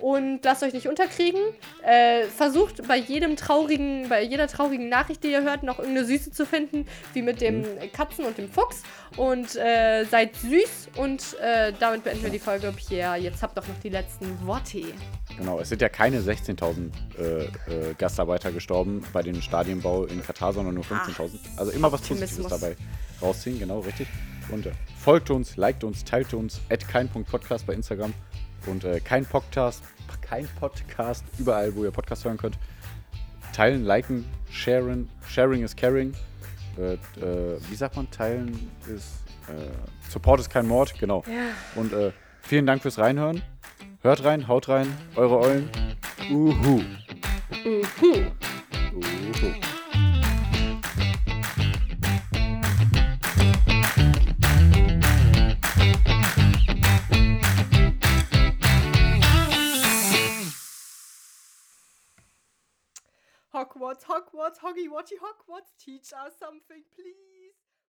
Und lasst euch nicht unterkriegen. Äh, versucht bei jedem traurigen, bei jeder traurigen Nachricht, die ihr hört, noch irgendeine Süße zu finden, wie mit dem Katzen und dem Fuchs. Und äh, seid süß und äh, damit beenden wir die Folge. Pierre, jetzt habt doch noch die letzten Worte. Genau, es sind ja keine 16.000 äh, äh, Gastarbeiter gestorben bei dem Stadienbau in Katar, sondern nur 15.000. Also immer was Positives dabei rausziehen, genau, richtig. Und äh, folgt uns, liked uns, teilt uns, at kein.podcast bei Instagram und äh, kein Podcast, kein Podcast, überall, wo ihr Podcast hören könnt. Teilen, liken, sharen, sharing is caring. Äh, äh, wie sagt man, teilen ist, äh, Support ist kein Mord, genau. Ja. Und äh, vielen Dank fürs Reinhören. Hört rein, haut rein, eure Eulen. Uhu. Uhu. Uhu. Hogwarts, Hogwarts, Hoggy Watchy Hogwarts, teach us something, please.